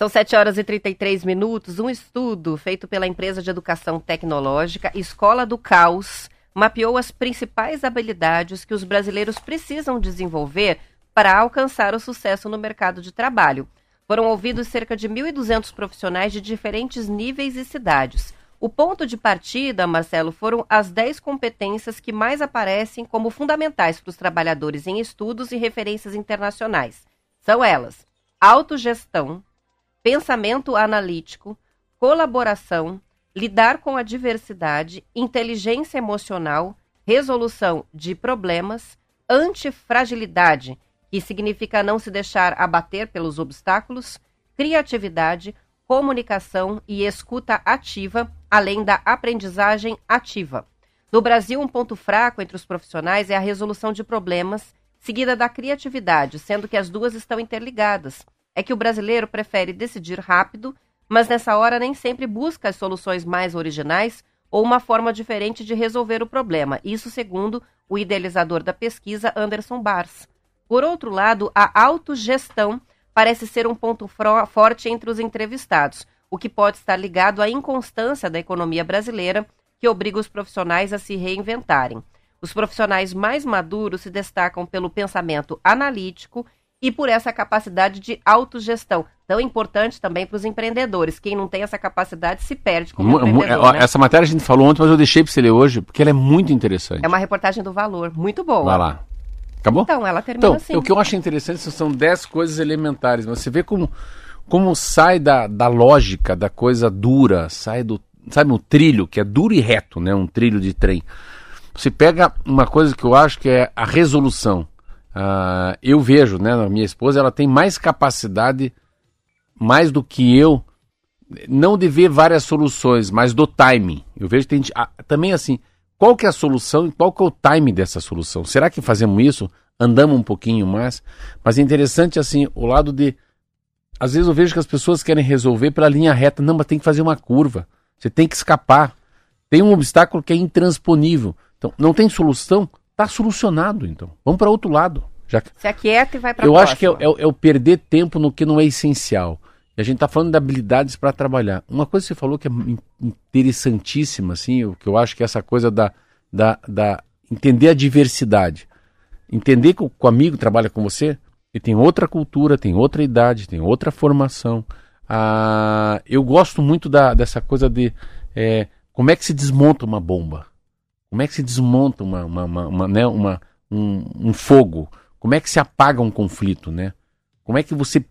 São 7 horas e 33 minutos. Um estudo feito pela empresa de educação tecnológica Escola do Caos mapeou as principais habilidades que os brasileiros precisam desenvolver para alcançar o sucesso no mercado de trabalho. Foram ouvidos cerca de 1.200 profissionais de diferentes níveis e cidades. O ponto de partida, Marcelo, foram as 10 competências que mais aparecem como fundamentais para os trabalhadores em estudos e referências internacionais. São elas: autogestão, pensamento analítico, colaboração, lidar com a diversidade, inteligência emocional, resolução de problemas, antifragilidade, que significa não se deixar abater pelos obstáculos, criatividade, comunicação e escuta ativa, além da aprendizagem ativa. No Brasil, um ponto fraco entre os profissionais é a resolução de problemas, seguida da criatividade, sendo que as duas estão interligadas é que o brasileiro prefere decidir rápido, mas nessa hora nem sempre busca as soluções mais originais ou uma forma diferente de resolver o problema. Isso segundo o idealizador da pesquisa, Anderson Bars. Por outro lado, a autogestão parece ser um ponto forte entre os entrevistados, o que pode estar ligado à inconstância da economia brasileira, que obriga os profissionais a se reinventarem. Os profissionais mais maduros se destacam pelo pensamento analítico e por essa capacidade de autogestão. Tão importante também para os empreendedores. Quem não tem essa capacidade se perde como empreendedor. Né? Essa matéria a gente falou ontem, mas eu deixei para você ler hoje, porque ela é muito interessante. É uma reportagem do Valor, muito boa. Vai lá. Acabou? Então, ela termina então, assim. O que eu acho interessante são 10 coisas elementares. Você vê como, como sai da, da lógica, da coisa dura, sai do. Sabe, um trilho, que é duro e reto, né? Um trilho de trem. Você pega uma coisa que eu acho que é a resolução. Uh, eu vejo, né, a minha esposa, ela tem mais capacidade, mais do que eu, não de ver várias soluções, mas do timing. Eu vejo que tem ah, também assim, qual que é a solução e qual que é o timing dessa solução? Será que fazemos isso? Andamos um pouquinho mais? Mas é interessante assim, o lado de às vezes eu vejo que as pessoas querem resolver pela linha reta, não, mas tem que fazer uma curva. Você tem que escapar. Tem um obstáculo que é intransponível. Então, não tem solução, Está solucionado, então. Vamos para outro lado. Já... Se aquieta e vai para Eu próxima. acho que é, é, é, o perder tempo no que não é essencial. E a gente está falando de habilidades para trabalhar. Uma coisa que você falou que é interessantíssima, assim, o que eu acho que é essa coisa da, da, da entender a diversidade. Entender que o, que o amigo trabalha com você, ele tem outra cultura, tem outra idade, tem outra formação. Ah, eu gosto muito da, dessa coisa de é, como é que se desmonta uma bomba. Como é que se desmonta uma, uma, uma, uma né, uma um, um, fogo? Como é que se apaga um conflito, né? Como é que você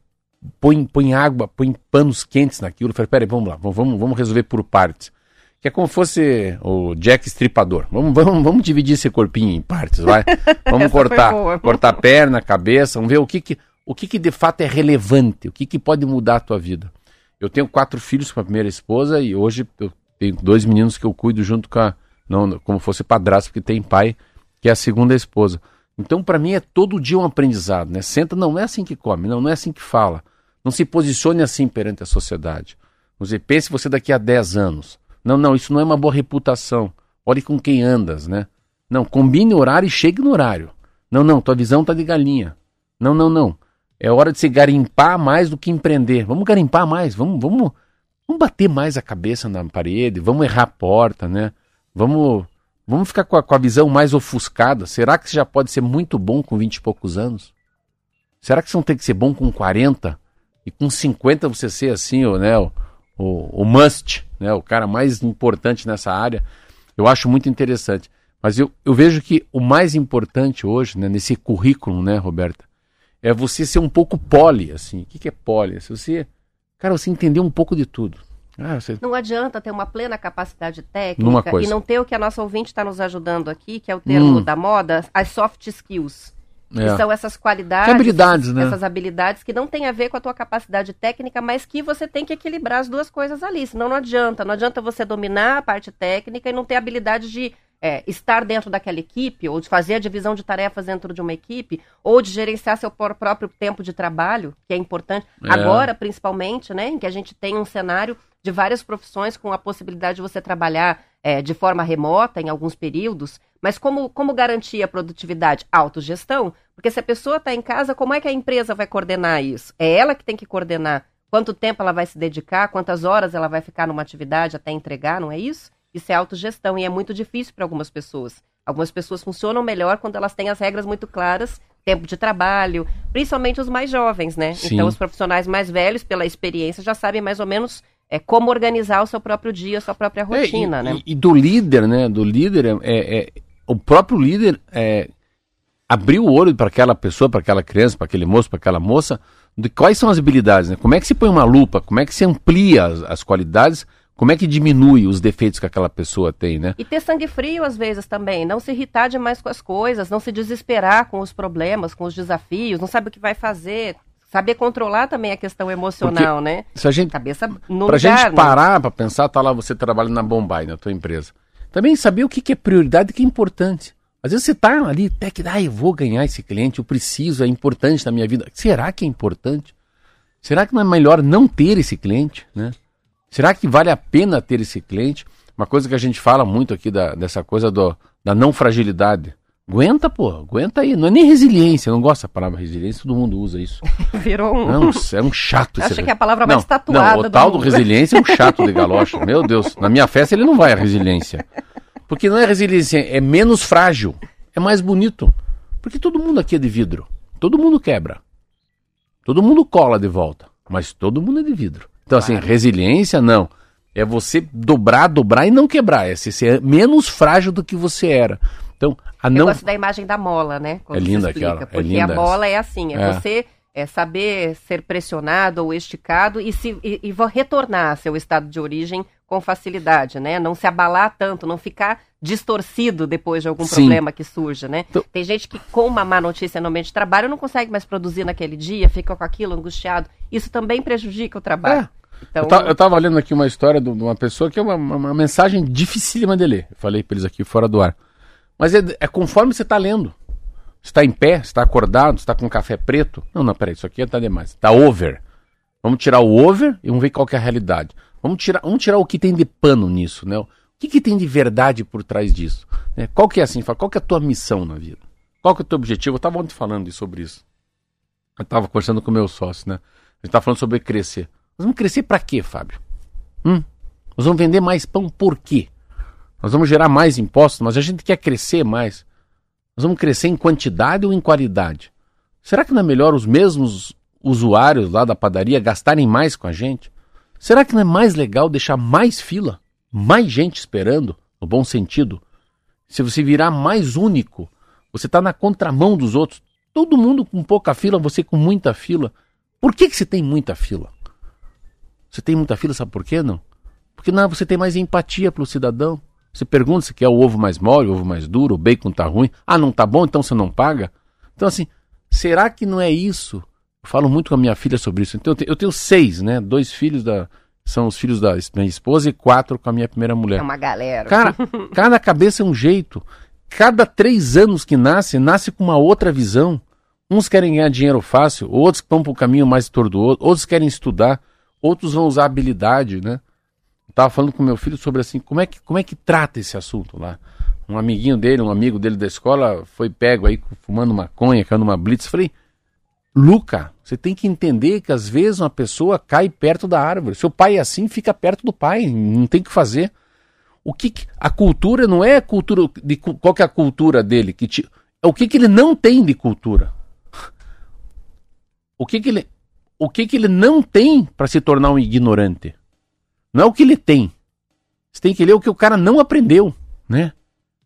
põe, põe água, põe panos quentes naquilo? Fala, peraí, vamos lá, vamos, vamos resolver por partes. Que é como fosse o Jack Estripador. Vamos, vamos, vamos dividir esse corpinho em partes, vai. Vamos cortar, cortar perna, cabeça, vamos ver o que que, o que que de fato é relevante, o que que pode mudar a tua vida. Eu tenho quatro filhos com a primeira esposa e hoje eu tenho dois meninos que eu cuido junto com a, não como fosse padrasto, porque tem pai que é a segunda esposa. Então, para mim, é todo dia um aprendizado, né? Senta, não, é assim que come, não, não é assim que fala. Não se posicione assim perante a sociedade. Você pense você daqui a 10 anos. Não, não, isso não é uma boa reputação. Olhe com quem andas, né? Não, combine horário e chegue no horário. Não, não, tua visão tá de galinha. Não, não, não. É hora de se garimpar mais do que empreender. Vamos garimpar mais, vamos, vamos, vamos bater mais a cabeça na parede, vamos errar a porta, né? Vamos, vamos ficar com a, com a visão mais ofuscada. Será que você já pode ser muito bom com 20 e poucos anos? Será que você não tem que ser bom com 40? e com 50 você ser assim, o, né, o, o, o must, né, o cara mais importante nessa área, eu acho muito interessante. Mas eu, eu vejo que o mais importante hoje, né, nesse currículo, né, Roberta, é você ser um pouco poli, assim. O que, que é poli? Se você, cara, você entender um pouco de tudo. Ah, você... Não adianta ter uma plena capacidade técnica e não ter o que a nossa ouvinte está nos ajudando aqui, que é o termo hum. da moda, as soft skills. É. Que são essas qualidades, habilidades, né? essas habilidades que não tem a ver com a tua capacidade técnica, mas que você tem que equilibrar as duas coisas ali. Senão não adianta. Não adianta você dominar a parte técnica e não ter habilidade de é, estar dentro daquela equipe, ou de fazer a divisão de tarefas dentro de uma equipe, ou de gerenciar seu próprio tempo de trabalho, que é importante. É. Agora, principalmente, né, em que a gente tem um cenário de várias profissões com a possibilidade de você trabalhar é, de forma remota em alguns períodos, mas como, como garantir a produtividade? Autogestão. Porque se a pessoa está em casa, como é que a empresa vai coordenar isso? É ela que tem que coordenar quanto tempo ela vai se dedicar, quantas horas ela vai ficar numa atividade até entregar, não é isso? Isso é autogestão e é muito difícil para algumas pessoas. Algumas pessoas funcionam melhor quando elas têm as regras muito claras, tempo de trabalho, principalmente os mais jovens, né? Sim. Então, os profissionais mais velhos, pela experiência, já sabem mais ou menos é, como organizar o seu próprio dia, a sua própria rotina, é, e, né? E, do líder, né? Do líder, é, é, é o próprio líder é, abrir o olho para aquela pessoa, para aquela criança, para aquele moço, para aquela moça, de quais são as habilidades, né? Como é que se põe uma lupa, como é que se amplia as, as qualidades como é que diminui os defeitos que aquela pessoa tem, né? E ter sangue frio às vezes também, não se irritar demais com as coisas, não se desesperar com os problemas, com os desafios, não sabe o que vai fazer, saber controlar também a questão emocional, Porque né? Se a gente, cabeça no pra lugar, gente né? parar né? para pensar, tá lá você trabalhando na Bombay, na tua empresa. Também saber o que, que é prioridade e o que é importante. Às vezes você tá ali, até que, ah, eu vou ganhar esse cliente, eu preciso, é importante na minha vida. Será que é importante? Será que não é melhor não ter esse cliente, né? Será que vale a pena ter esse cliente? Uma coisa que a gente fala muito aqui da, dessa coisa do, da não fragilidade. Aguenta, pô, aguenta aí. Não é nem resiliência, eu não gosto da palavra resiliência, todo mundo usa isso. Virou um. Não, é um chato Acho que é a palavra mais não, tatuada. Não, o do tal mundo. do resiliência é um chato de galocha. Meu Deus, na minha festa ele não vai a resiliência. Porque não é resiliência, é menos frágil. É mais bonito. Porque todo mundo aqui é de vidro. Todo mundo quebra. Todo mundo cola de volta. Mas todo mundo é de vidro. Então, assim, claro. assim, resiliência não. É você dobrar, dobrar e não quebrar. É ser menos frágil do que você era. Então, a não. Eu gosto da imagem da mola, né? é linda aquela. É porque é linda a mola essa. é assim, é, é, você é saber ser pressionado ou esticado e, se, e, e retornar ao seu estado de origem com facilidade, né? Não se abalar tanto, não ficar distorcido depois de algum Sim. problema que surja, né? Então... Tem gente que com uma má notícia no ambiente de trabalho não consegue mais produzir naquele dia, fica com aquilo angustiado. Isso também prejudica o trabalho. É. Então... Eu, estava lendo aqui uma história de uma pessoa que é uma, uma mensagem dificílima de ler. Eu falei para eles aqui fora do ar. Mas é, é conforme você está lendo. Você está em pé, você está acordado, você está com café preto. Não, não, peraí, isso aqui está demais. Está over. Vamos tirar o over e vamos ver qual é a realidade. Vamos tirar, vamos tirar o que tem de pano nisso, né? O que, que tem de verdade por trás disso? Né? Qual que é assim, qual que é a tua missão na vida? Qual que é o teu objetivo? Eu estava ontem falando sobre isso. Eu estava conversando com o meu sócio, né? A gente estava falando sobre crescer. Nós vamos crescer para quê, Fábio? Hum? Nós vamos vender mais pão por quê? Nós vamos gerar mais impostos, mas a gente quer crescer mais. Nós vamos crescer em quantidade ou em qualidade? Será que não é melhor os mesmos usuários lá da padaria gastarem mais com a gente? Será que não é mais legal deixar mais fila? Mais gente esperando, no bom sentido? Se você virar mais único, você está na contramão dos outros. Todo mundo com pouca fila, você com muita fila. Por que, que você tem muita fila? Você tem muita fila, sabe por quê não? Porque não, você tem mais empatia pelo cidadão. Você pergunta se quer o ovo mais mole, o ovo mais duro, o bacon tá ruim. Ah, não tá bom, então você não paga? Então, assim, será que não é isso? Eu falo muito com a minha filha sobre isso. Então, eu tenho, eu tenho seis, né? Dois filhos da. São os filhos da minha esposa e quatro com a minha primeira mulher. É uma galera. Cara, cada cabeça é um jeito. Cada três anos que nasce, nasce com uma outra visão. Uns querem ganhar dinheiro fácil, outros vão para o caminho mais tortuoso, outros querem estudar outros vão usar habilidade, né? Eu tava falando com meu filho sobre assim, como é que, como é que trata esse assunto lá. Um amiguinho dele, um amigo dele da escola, foi pego aí fumando maconha, caindo uma blitz. Falei, Luca, você tem que entender que às vezes uma pessoa cai perto da árvore. Seu pai é assim, fica perto do pai, não tem o que fazer. O que, que a cultura não é a cultura de qual é a cultura dele, que te, é o que que ele não tem de cultura. O que que ele o que, que ele não tem para se tornar um ignorante. Não é o que ele tem. Você tem que ler o que o cara não aprendeu, né?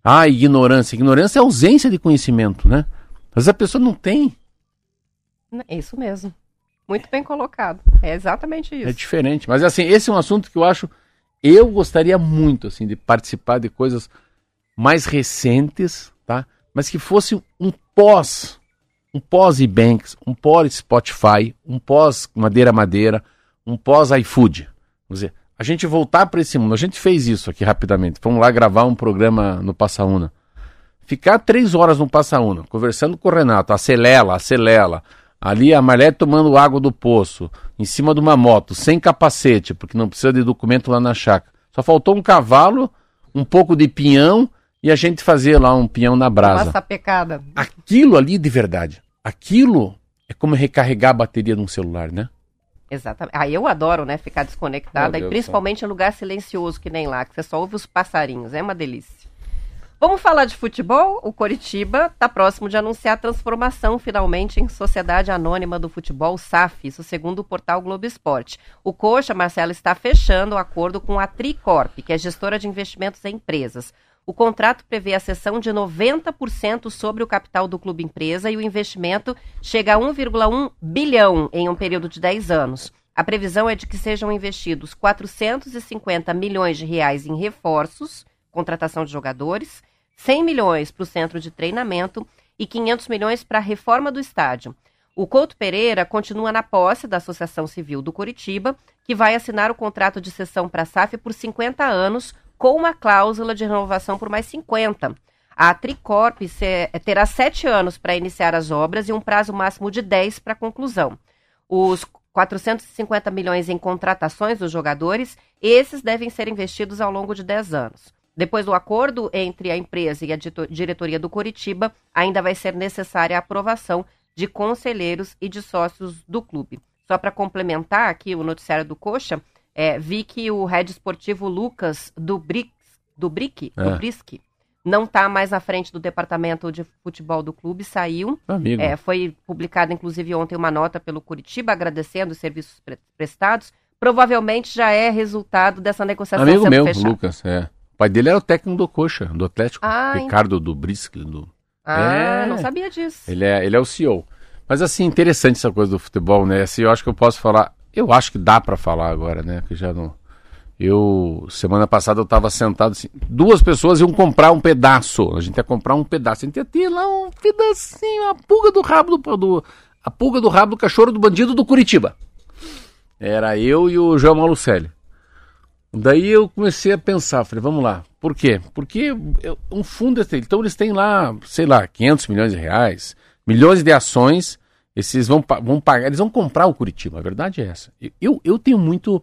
Ah, ignorância. Ignorância é ausência de conhecimento, né? Mas a pessoa não tem. Isso mesmo. Muito bem colocado. É exatamente isso. É diferente. Mas assim, esse é um assunto que eu acho. Eu gostaria muito, assim, de participar de coisas mais recentes, tá? Mas que fosse um pós, um pós e-banks, um pós Spotify, um pós Madeira Madeira, um pós iFood. Vamos dizer, a gente voltar para esse mundo. A gente fez isso aqui rapidamente. Fomos lá gravar um programa no Passaúna. Ficar três horas no Passaúna, conversando com o Renato, acelera, acelera. Ali a Marlete tomando água do poço, em cima de uma moto, sem capacete, porque não precisa de documento lá na chácara. Só faltou um cavalo, um pouco de pinhão e a gente fazer lá um pinhão na brasa. Aquilo ali de verdade. Aquilo é como recarregar a bateria de um celular, né? Exatamente. Ah, eu adoro, né, ficar desconectada, e principalmente em lugar silencioso, que nem lá, que você só ouve os passarinhos, é uma delícia. Vamos falar de futebol? O Coritiba está próximo de anunciar a transformação finalmente em Sociedade Anônima do Futebol SAF, isso segundo o portal Globo Esporte. O Coxa, Marcelo, está fechando o acordo com a Tricorp, que é gestora de investimentos em empresas. O contrato prevê a cessão de 90% sobre o capital do clube empresa e o investimento chega a 1,1 bilhão em um período de 10 anos. A previsão é de que sejam investidos 450 milhões de reais em reforços, contratação de jogadores, 100 milhões para o centro de treinamento e 500 milhões para a reforma do estádio. O Couto Pereira continua na posse da Associação Civil do Curitiba, que vai assinar o contrato de cessão para a SAF por 50 anos, com uma cláusula de renovação por mais 50. A Tricorp terá sete anos para iniciar as obras e um prazo máximo de 10 para conclusão. Os 450 milhões em contratações dos jogadores, esses devem ser investidos ao longo de 10 anos. Depois do acordo entre a empresa e a diretoria do Coritiba, ainda vai ser necessária a aprovação de conselheiros e de sócios do clube. Só para complementar aqui o noticiário do Coxa, é, vi que o head esportivo Lucas do Brick, do Brick, é. do Brisk, não está mais na frente do departamento de futebol do clube, saiu. É, foi publicada, inclusive, ontem uma nota pelo Curitiba agradecendo os serviços pre prestados. Provavelmente já é resultado dessa negociação Amigo meu, fechada. Lucas, é. O pai dele era o técnico do Coxa, do Atlético. Ah, Ricardo do Brisky. Do... Ah, é, não sabia disso. Ele é, ele é o CEO. Mas assim, interessante essa coisa do futebol, né? Assim, eu acho que eu posso falar. Eu acho que dá para falar agora, né? Que já não. Eu, semana passada eu estava sentado assim, duas pessoas iam comprar um pedaço, a gente ia comprar um pedaço, a gente ia ter lá um pedacinho, a pulga do rabo do, do a pulga do rabo do cachorro do bandido do Curitiba. Era eu e o João Malucelli. Daí eu comecei a pensar, falei, vamos lá, por quê? Porque um fundo, então eles têm lá, sei lá, 500 milhões de reais, milhões de ações, esses vão, vão pagar, eles vão comprar o Curitiba, a verdade é essa. Eu, eu tenho muito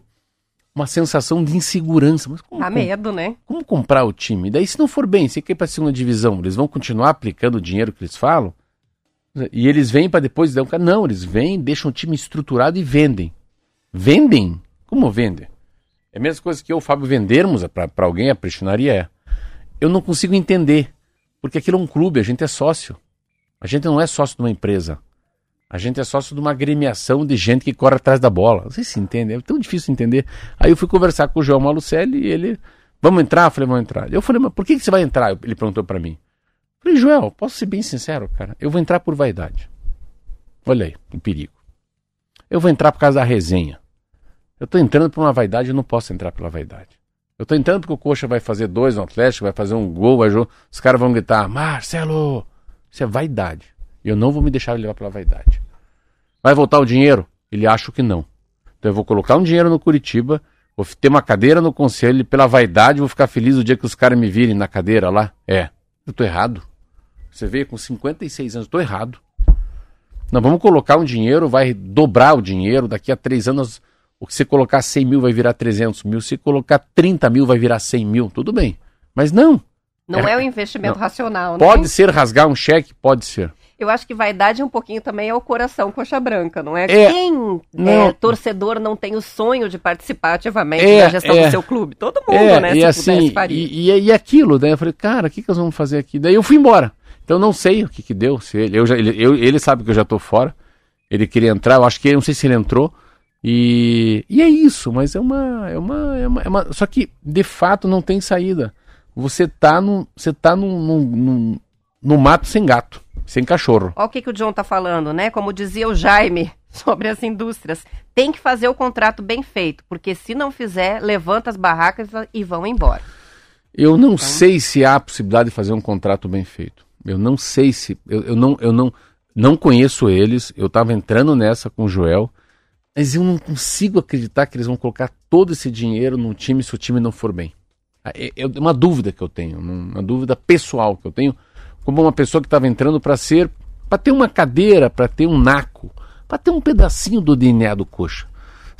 uma sensação de insegurança. Mas como, Dá medo, né? Como comprar o time? Daí se não for bem, se quer ir para a segunda divisão, eles vão continuar aplicando o dinheiro que eles falam? E eles vêm para depois dar um cara. Não, eles vêm, deixam o time estruturado e vendem. Vendem? Como vendem? É a mesma coisa que eu, o Fábio, vendermos para alguém, a prestinaria é. Eu não consigo entender. Porque aquilo é um clube, a gente é sócio. A gente não é sócio de uma empresa. A gente é sócio de uma agremiação de gente que corre atrás da bola. Sei se entende, é tão difícil entender. Aí eu fui conversar com o João Malucelli e ele, vamos entrar? Eu falei, vamos entrar. Eu falei, mas por que, você vai entrar? Ele perguntou para mim. Eu falei, Joel, posso ser bem sincero, cara? Eu vou entrar por vaidade. Olha aí, o perigo. Eu vou entrar por causa da resenha. Eu estou entrando por uma vaidade, eu não posso entrar pela vaidade. Eu estou entrando porque o Coxa vai fazer dois no Atlético, vai fazer um gol, vai os caras vão gritar, Marcelo, isso é vaidade. Eu não vou me deixar levar pela vaidade. Vai voltar o dinheiro? Ele acha que não. Então eu vou colocar um dinheiro no Curitiba, vou ter uma cadeira no conselho e pela vaidade vou ficar feliz o dia que os caras me virem na cadeira lá. É, eu tô errado. Você veio com 56 anos, eu tô errado. Nós vamos colocar um dinheiro, vai dobrar o dinheiro, daqui a três anos o que você colocar 100 mil vai virar 300 mil, se colocar 30 mil vai virar 100 mil, tudo bem. Mas não. Não é, é um investimento não. racional, né? Pode ser rasgar um cheque, pode ser. Eu acho que vaidade um pouquinho também é o coração coxa branca, não é? é Quem não. É, torcedor não tem o sonho de participar ativamente é, da gestão é, do seu clube? Todo mundo, é, né? E assim, e, e, e, aquilo, né? Eu falei, cara, o que, que nós vamos fazer aqui? Daí eu fui embora. Então não sei o que, que deu. Se ele, eu já, ele, eu, ele sabe que eu já estou fora. ele queria entrar, eu acho que, não sei se ele entrou, e, e é isso, mas é uma, é uma, é uma, é uma, Só que, de fato, não tem saída. Você tá no, você tá no, no, no, no mato sem gato, sem cachorro. Olha o que, que o John tá falando, né? Como dizia o Jaime sobre as indústrias. Tem que fazer o contrato bem feito, porque se não fizer, levanta as barracas e vão embora. Eu não então... sei se há a possibilidade de fazer um contrato bem feito. Eu não sei se. Eu, eu, não, eu não, não conheço eles. Eu estava entrando nessa com o Joel. Mas eu não consigo acreditar que eles vão colocar todo esse dinheiro no time se o time não for bem. É, é uma dúvida que eu tenho, uma dúvida pessoal que eu tenho, como uma pessoa que estava entrando para ser, para ter uma cadeira, para ter um naco, para ter um pedacinho do DNA do coxa.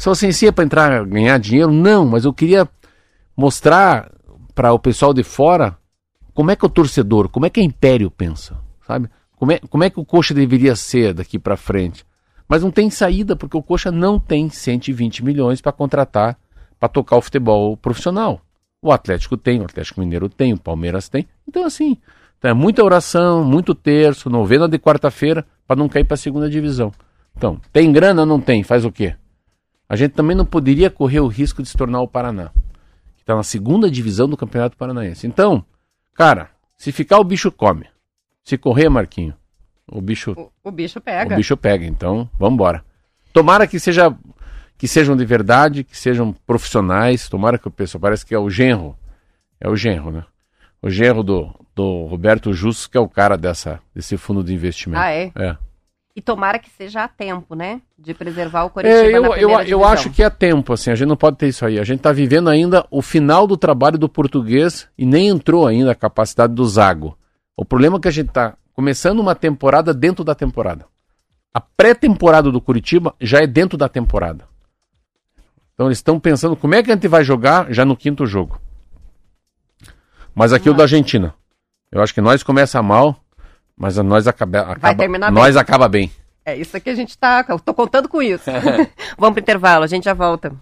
Assim, se é para entrar ganhar dinheiro, não, mas eu queria mostrar para o pessoal de fora como é que o torcedor, como é que a Império pensa, sabe? Como é, como é que o Coxa deveria ser daqui para frente? Mas não tem saída porque o Coxa não tem 120 milhões para contratar para tocar o futebol profissional. O Atlético tem, o Atlético Mineiro tem, o Palmeiras tem. Então assim, então é muita oração, muito terço, novena de quarta-feira para não cair para a segunda divisão. Então, tem grana? Não tem. Faz o quê? A gente também não poderia correr o risco de se tornar o Paraná, que está na segunda divisão do Campeonato Paranaense. Então, Cara, se ficar o bicho come. Se correr, Marquinho, o bicho. O, o bicho pega. O bicho pega. Então, vamos embora. Tomara que seja que sejam de verdade, que sejam profissionais. Tomara que o pessoal parece que é o genro. É o genro, né? O genro do, do Roberto Justus, que é o cara dessa, desse fundo de investimento. Ah, é? É. E tomara que seja a tempo, né? De preservar o Coritiba é, eu, eu, eu acho que é tempo, assim, a gente não pode ter isso aí. A gente está vivendo ainda o final do trabalho do português e nem entrou ainda a capacidade do Zago. O problema é que a gente está começando uma temporada dentro da temporada. A pré-temporada do Curitiba já é dentro da temporada. Então eles estão pensando como é que a gente vai jogar já no quinto jogo. Mas aqui o da Argentina. Eu acho que nós começa mal, mas nós acaba, acaba, Vai terminar nós bem. acaba bem. É isso que a gente tá. Eu tô contando com isso. Vamos pro intervalo, a gente já volta.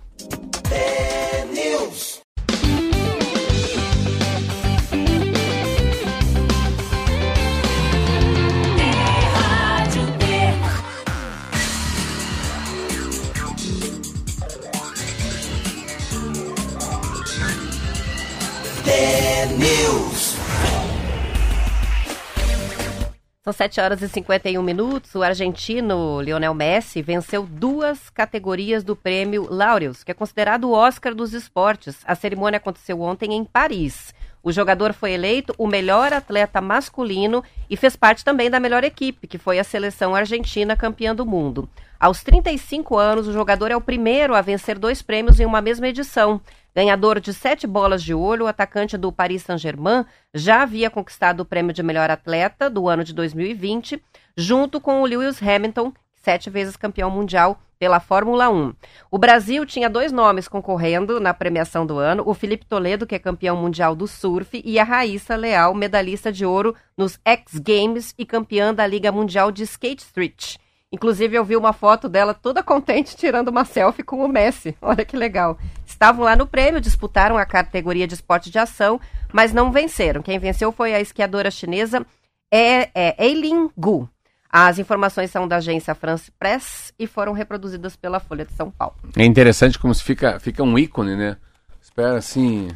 São 7 horas e 51 minutos. O argentino Lionel Messi venceu duas categorias do prêmio Laureus, que é considerado o Oscar dos esportes. A cerimônia aconteceu ontem em Paris. O jogador foi eleito o melhor atleta masculino e fez parte também da melhor equipe, que foi a seleção argentina campeã do mundo. Aos 35 anos, o jogador é o primeiro a vencer dois prêmios em uma mesma edição. Ganhador de sete bolas de ouro, o atacante do Paris Saint-Germain já havia conquistado o prêmio de melhor atleta do ano de 2020, junto com o Lewis Hamilton, sete vezes campeão mundial pela Fórmula 1. O Brasil tinha dois nomes concorrendo na premiação do ano: o Felipe Toledo, que é campeão mundial do surf, e a Raíssa Leal, medalhista de ouro nos X Games e campeã da Liga Mundial de Skate Street. Inclusive, eu vi uma foto dela toda contente tirando uma selfie com o Messi. Olha que legal. Estavam lá no prêmio, disputaram a categoria de esporte de ação, mas não venceram. Quem venceu foi a esquiadora chinesa é, é Eileen Gu. As informações são da agência France Press e foram reproduzidas pela Folha de São Paulo. É interessante como se fica, fica um ícone, né? Espera assim,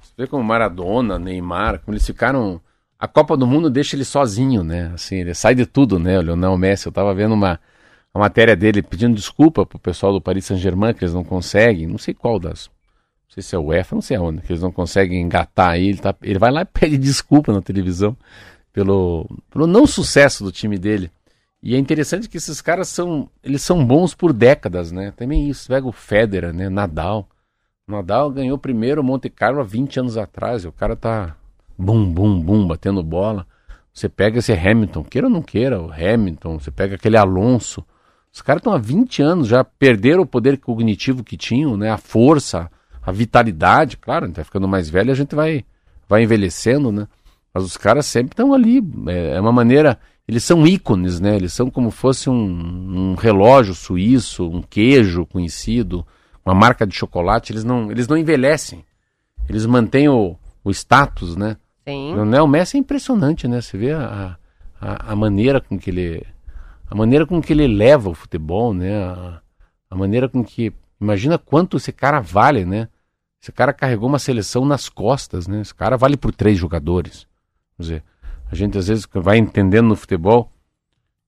você vê como Maradona, Neymar, como eles ficaram a Copa do Mundo deixa ele sozinho, né? Assim, ele sai de tudo, né? O Lionel Messi, eu tava vendo uma, uma matéria dele pedindo desculpa pro pessoal do Paris Saint-Germain, que eles não conseguem, não sei qual das, não sei se é o UEFA, não sei aonde, que eles não conseguem engatar aí, ele, tá, ele vai lá e pede desculpa na televisão pelo, pelo não sucesso do time dele. E é interessante que esses caras são, eles são bons por décadas, né? Também isso, pega o Federer, né? Nadal. Nadal ganhou primeiro Monte Carlo há 20 anos atrás, o cara tá bum, bum, bum, batendo bola. Você pega esse Hamilton, queira ou não queira, o Hamilton, você pega aquele Alonso. Os caras estão há 20 anos, já perderam o poder cognitivo que tinham, né? A força, a vitalidade. Claro, a gente vai ficando mais velho, a gente vai, vai envelhecendo, né? Mas os caras sempre estão ali. É, é, uma maneira. Eles são ícones, né? Eles são como fosse um, um relógio suíço, um queijo conhecido, uma marca de chocolate. Eles não, eles não envelhecem. Eles mantêm o, o status, né? Sim. O Neo Messi é impressionante, né? Você vê a, a, a, maneira com que ele. A maneira com que ele leva o futebol, né? A, a maneira com que. Imagina quanto esse cara vale, né? Esse cara carregou uma seleção nas costas, né? Esse cara vale por três jogadores. Quer dizer, a gente às vezes vai entendendo no futebol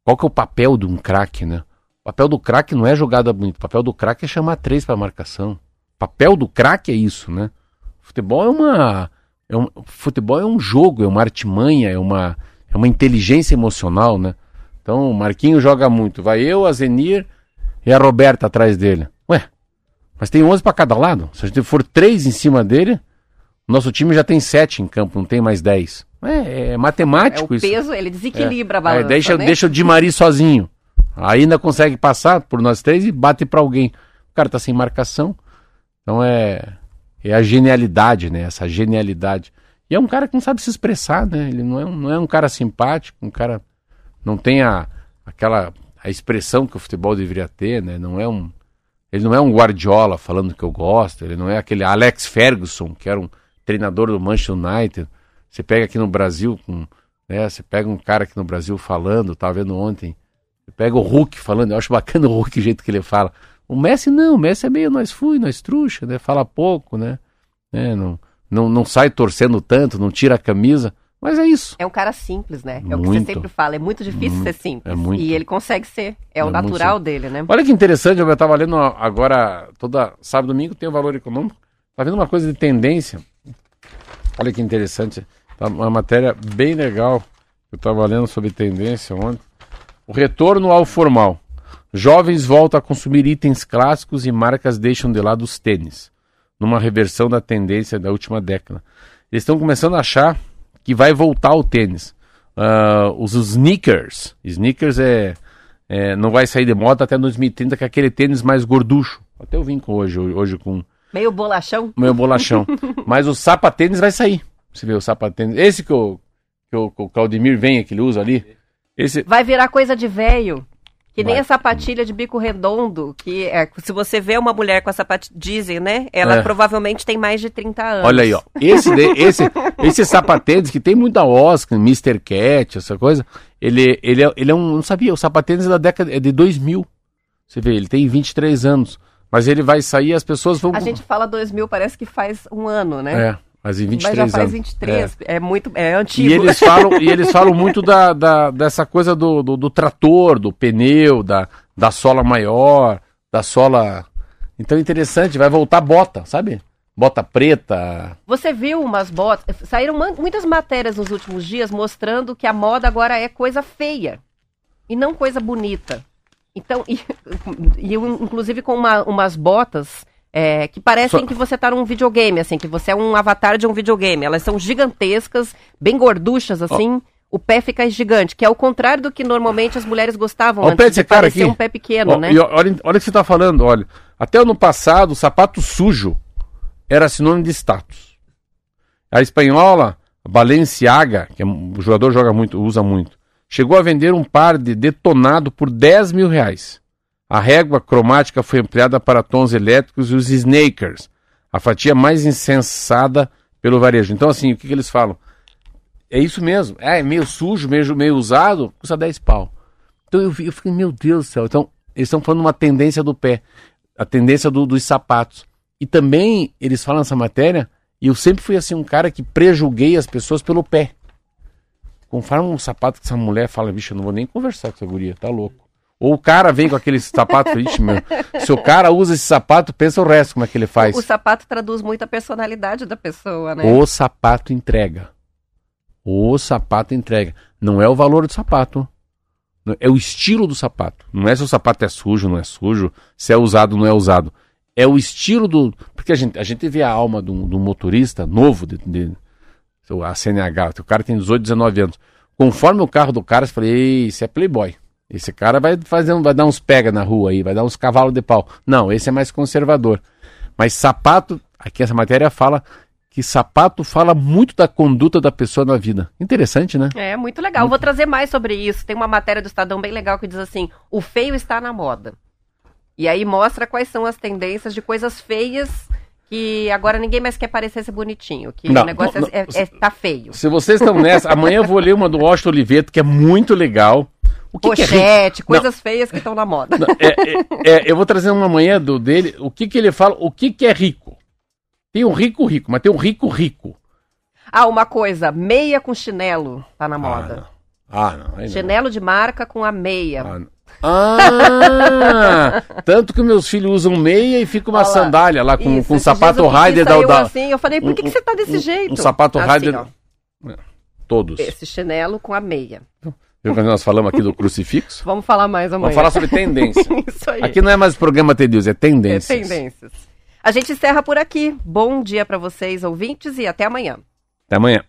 qual que é o papel de um craque, né? O papel do craque não é jogada bonita, o papel do craque é chamar três para marcação. O papel do craque é isso, né? O futebol é uma é um, futebol é um jogo, é uma artimanha, é uma é uma inteligência emocional, né? Então, o Marquinho joga muito, vai eu, a Zenir e a Roberta atrás dele. Ué, mas tem 11 para cada lado. Se a gente for três em cima dele, nosso time já tem sete em campo, não tem mais 10. É, é matemático é, o isso. O peso, ele desequilibra é. a balança, é, deixa, né? deixa o Di Maria sozinho. Ainda consegue passar por nós três e bate para alguém. O cara tá sem marcação. Então é, é a genialidade, né? Essa genialidade. E é um cara que não sabe se expressar, né? Ele não é, não é um cara simpático, um cara não tem a, aquela a expressão que o futebol deveria ter, né? Não é um ele não é um Guardiola falando que eu gosto, ele não é aquele Alex Ferguson, que era um treinador do Manchester United. Você pega aqui no Brasil, com, né, você pega um cara aqui no Brasil falando, estava vendo ontem, você pega o Hulk falando, eu acho bacana o Hulk o jeito que ele fala. O Messi não, o Messi é meio nós fui, nós trouxa, né? Fala pouco, né? É, não, não, não sai torcendo tanto, não tira a camisa. Mas é isso. É um cara simples, né? É o que você sempre fala. É muito difícil muito, ser simples. É muito. E ele consegue ser. É, é o natural dele, né? Olha que interessante, eu estava lendo agora, toda sábado e domingo tem o valor econômico. Tá vendo uma coisa de tendência. Olha que interessante. Tá uma matéria bem legal. Eu estava lendo sobre tendência ontem. O retorno ao formal. Jovens voltam a consumir itens clássicos e marcas deixam de lado os tênis. Numa reversão da tendência da última década. Eles estão começando a achar que vai voltar o tênis. Uh, os sneakers. Sneakers é, é, não vai sair de moda até 2030, que é aquele tênis mais gorducho. Até eu vim com hoje, hoje com. Meio bolachão? Meio bolachão. Mas o sapatênis vai sair. Você vê o sapatênis. Esse que o, que o, que o Claudemir vem, que ele usa ali. Esse... Vai virar coisa de velho. Que nem Vai. a sapatilha de bico redondo, que é, se você vê uma mulher com a sapatilha, dizem, né? Ela é. provavelmente tem mais de 30 anos. Olha aí, ó. Esse, esse, esse sapatênis que tem muita Oscar, Mr. Cat, essa coisa, ele, ele, é, ele é um, não sabia, o sapatênis é da década, é de 2000. Você vê, ele tem 23 anos. Mas ele vai sair as pessoas vão... A gente fala 2000, parece que faz um ano, né? É. Mas em 23 Mas já faz anos. 23, é, é muito, é antigo. E eles falam, e eles falam muito da, da dessa coisa do, do, do, trator, do pneu, da, da sola maior, da sola... Então é interessante, vai voltar bota, sabe? Bota preta. Você viu umas botas, saíram muitas matérias nos últimos dias mostrando que a moda agora é coisa feia e não coisa bonita. Então, e, e inclusive com uma, umas botas é, que parecem Só... que você tá num videogame, assim, que você é um avatar de um videogame. Elas são gigantescas, bem gorduchas, assim. Oh. O pé fica gigante, que é o contrário do que normalmente as mulheres gostavam oh, antes pé de cara aqui. um pé pequeno, oh, né? E olha, olha o que você tá falando, olha. Até ano passado, o sapato sujo era sinônimo de status. A espanhola, a Balenciaga, que é, o jogador joga muito, usa muito, chegou a vender um par de detonado por 10 mil reais. A régua cromática foi ampliada para tons elétricos e os snakers, a fatia mais insensada pelo varejo. Então, assim, o que, que eles falam? É isso mesmo. É, é meio sujo, meio, meio usado, custa 10 pau. Então eu, eu fiquei, meu Deus do céu. Então, eles estão falando uma tendência do pé, a tendência do, dos sapatos. E também eles falam nessa matéria, e eu sempre fui assim um cara que prejulguei as pessoas pelo pé. Conforme um sapato que essa mulher fala, bicho, eu não vou nem conversar com essa guria, tá louco. Ou o cara vem com aquele sapato, ixi, meu. Se o cara usa esse sapato, pensa o resto, como é que ele faz. O, o sapato traduz muito a personalidade da pessoa, né? O sapato entrega. O sapato entrega. Não é o valor do sapato. É o estilo do sapato. Não é se o sapato é sujo, não é sujo, se é usado, não é usado. É o estilo do. Porque a gente, a gente vê a alma de um, motorista novo, de, de, a CNH, o cara tem 18, 19 anos. Conforme o carro do cara, você fala, ei, isso é playboy. Esse cara vai fazer, vai dar uns pega na rua aí, vai dar uns cavalos de pau. Não, esse é mais conservador. Mas sapato, aqui essa matéria fala que sapato fala muito da conduta da pessoa na vida. Interessante, né? É, muito legal. Muito... Vou trazer mais sobre isso. Tem uma matéria do Estadão bem legal que diz assim: o feio está na moda. E aí mostra quais são as tendências de coisas feias que agora ninguém mais quer parecer ser bonitinho, que não, o negócio não, é, é, tá feio. Se vocês estão nessa, amanhã eu vou ler uma do Washington Oliveto, que é muito legal. O que que é Pochete, coisas feias que estão na moda. Não, é, é, é, eu vou trazer uma manhã do dele. O que, que ele fala? O que, que é rico? Tem um rico rico, mas tem um rico rico. Ah, uma coisa, meia com chinelo tá na moda. Ah, não. Aí não. Chinelo de marca com a meia. Ah, não. Ah, tanto que meus filhos usam meia e fica uma Olha lá. sandália lá com, Isso, com um sapato Raider da, da assim, eu falei, por que, um- que você tá desse um- jeito? um sapato Assim, Raider- ó, todos. Esse chinelo com a meia. Viu que nós falamos aqui do crucifixo? Vamos falar mais amanhã. Vamos falar sobre tendências. Isso aí. Aqui não é mais programa T News, é tendências. É tendências. A gente encerra por aqui. Bom dia para vocês, ouvintes, e até amanhã. Até amanhã.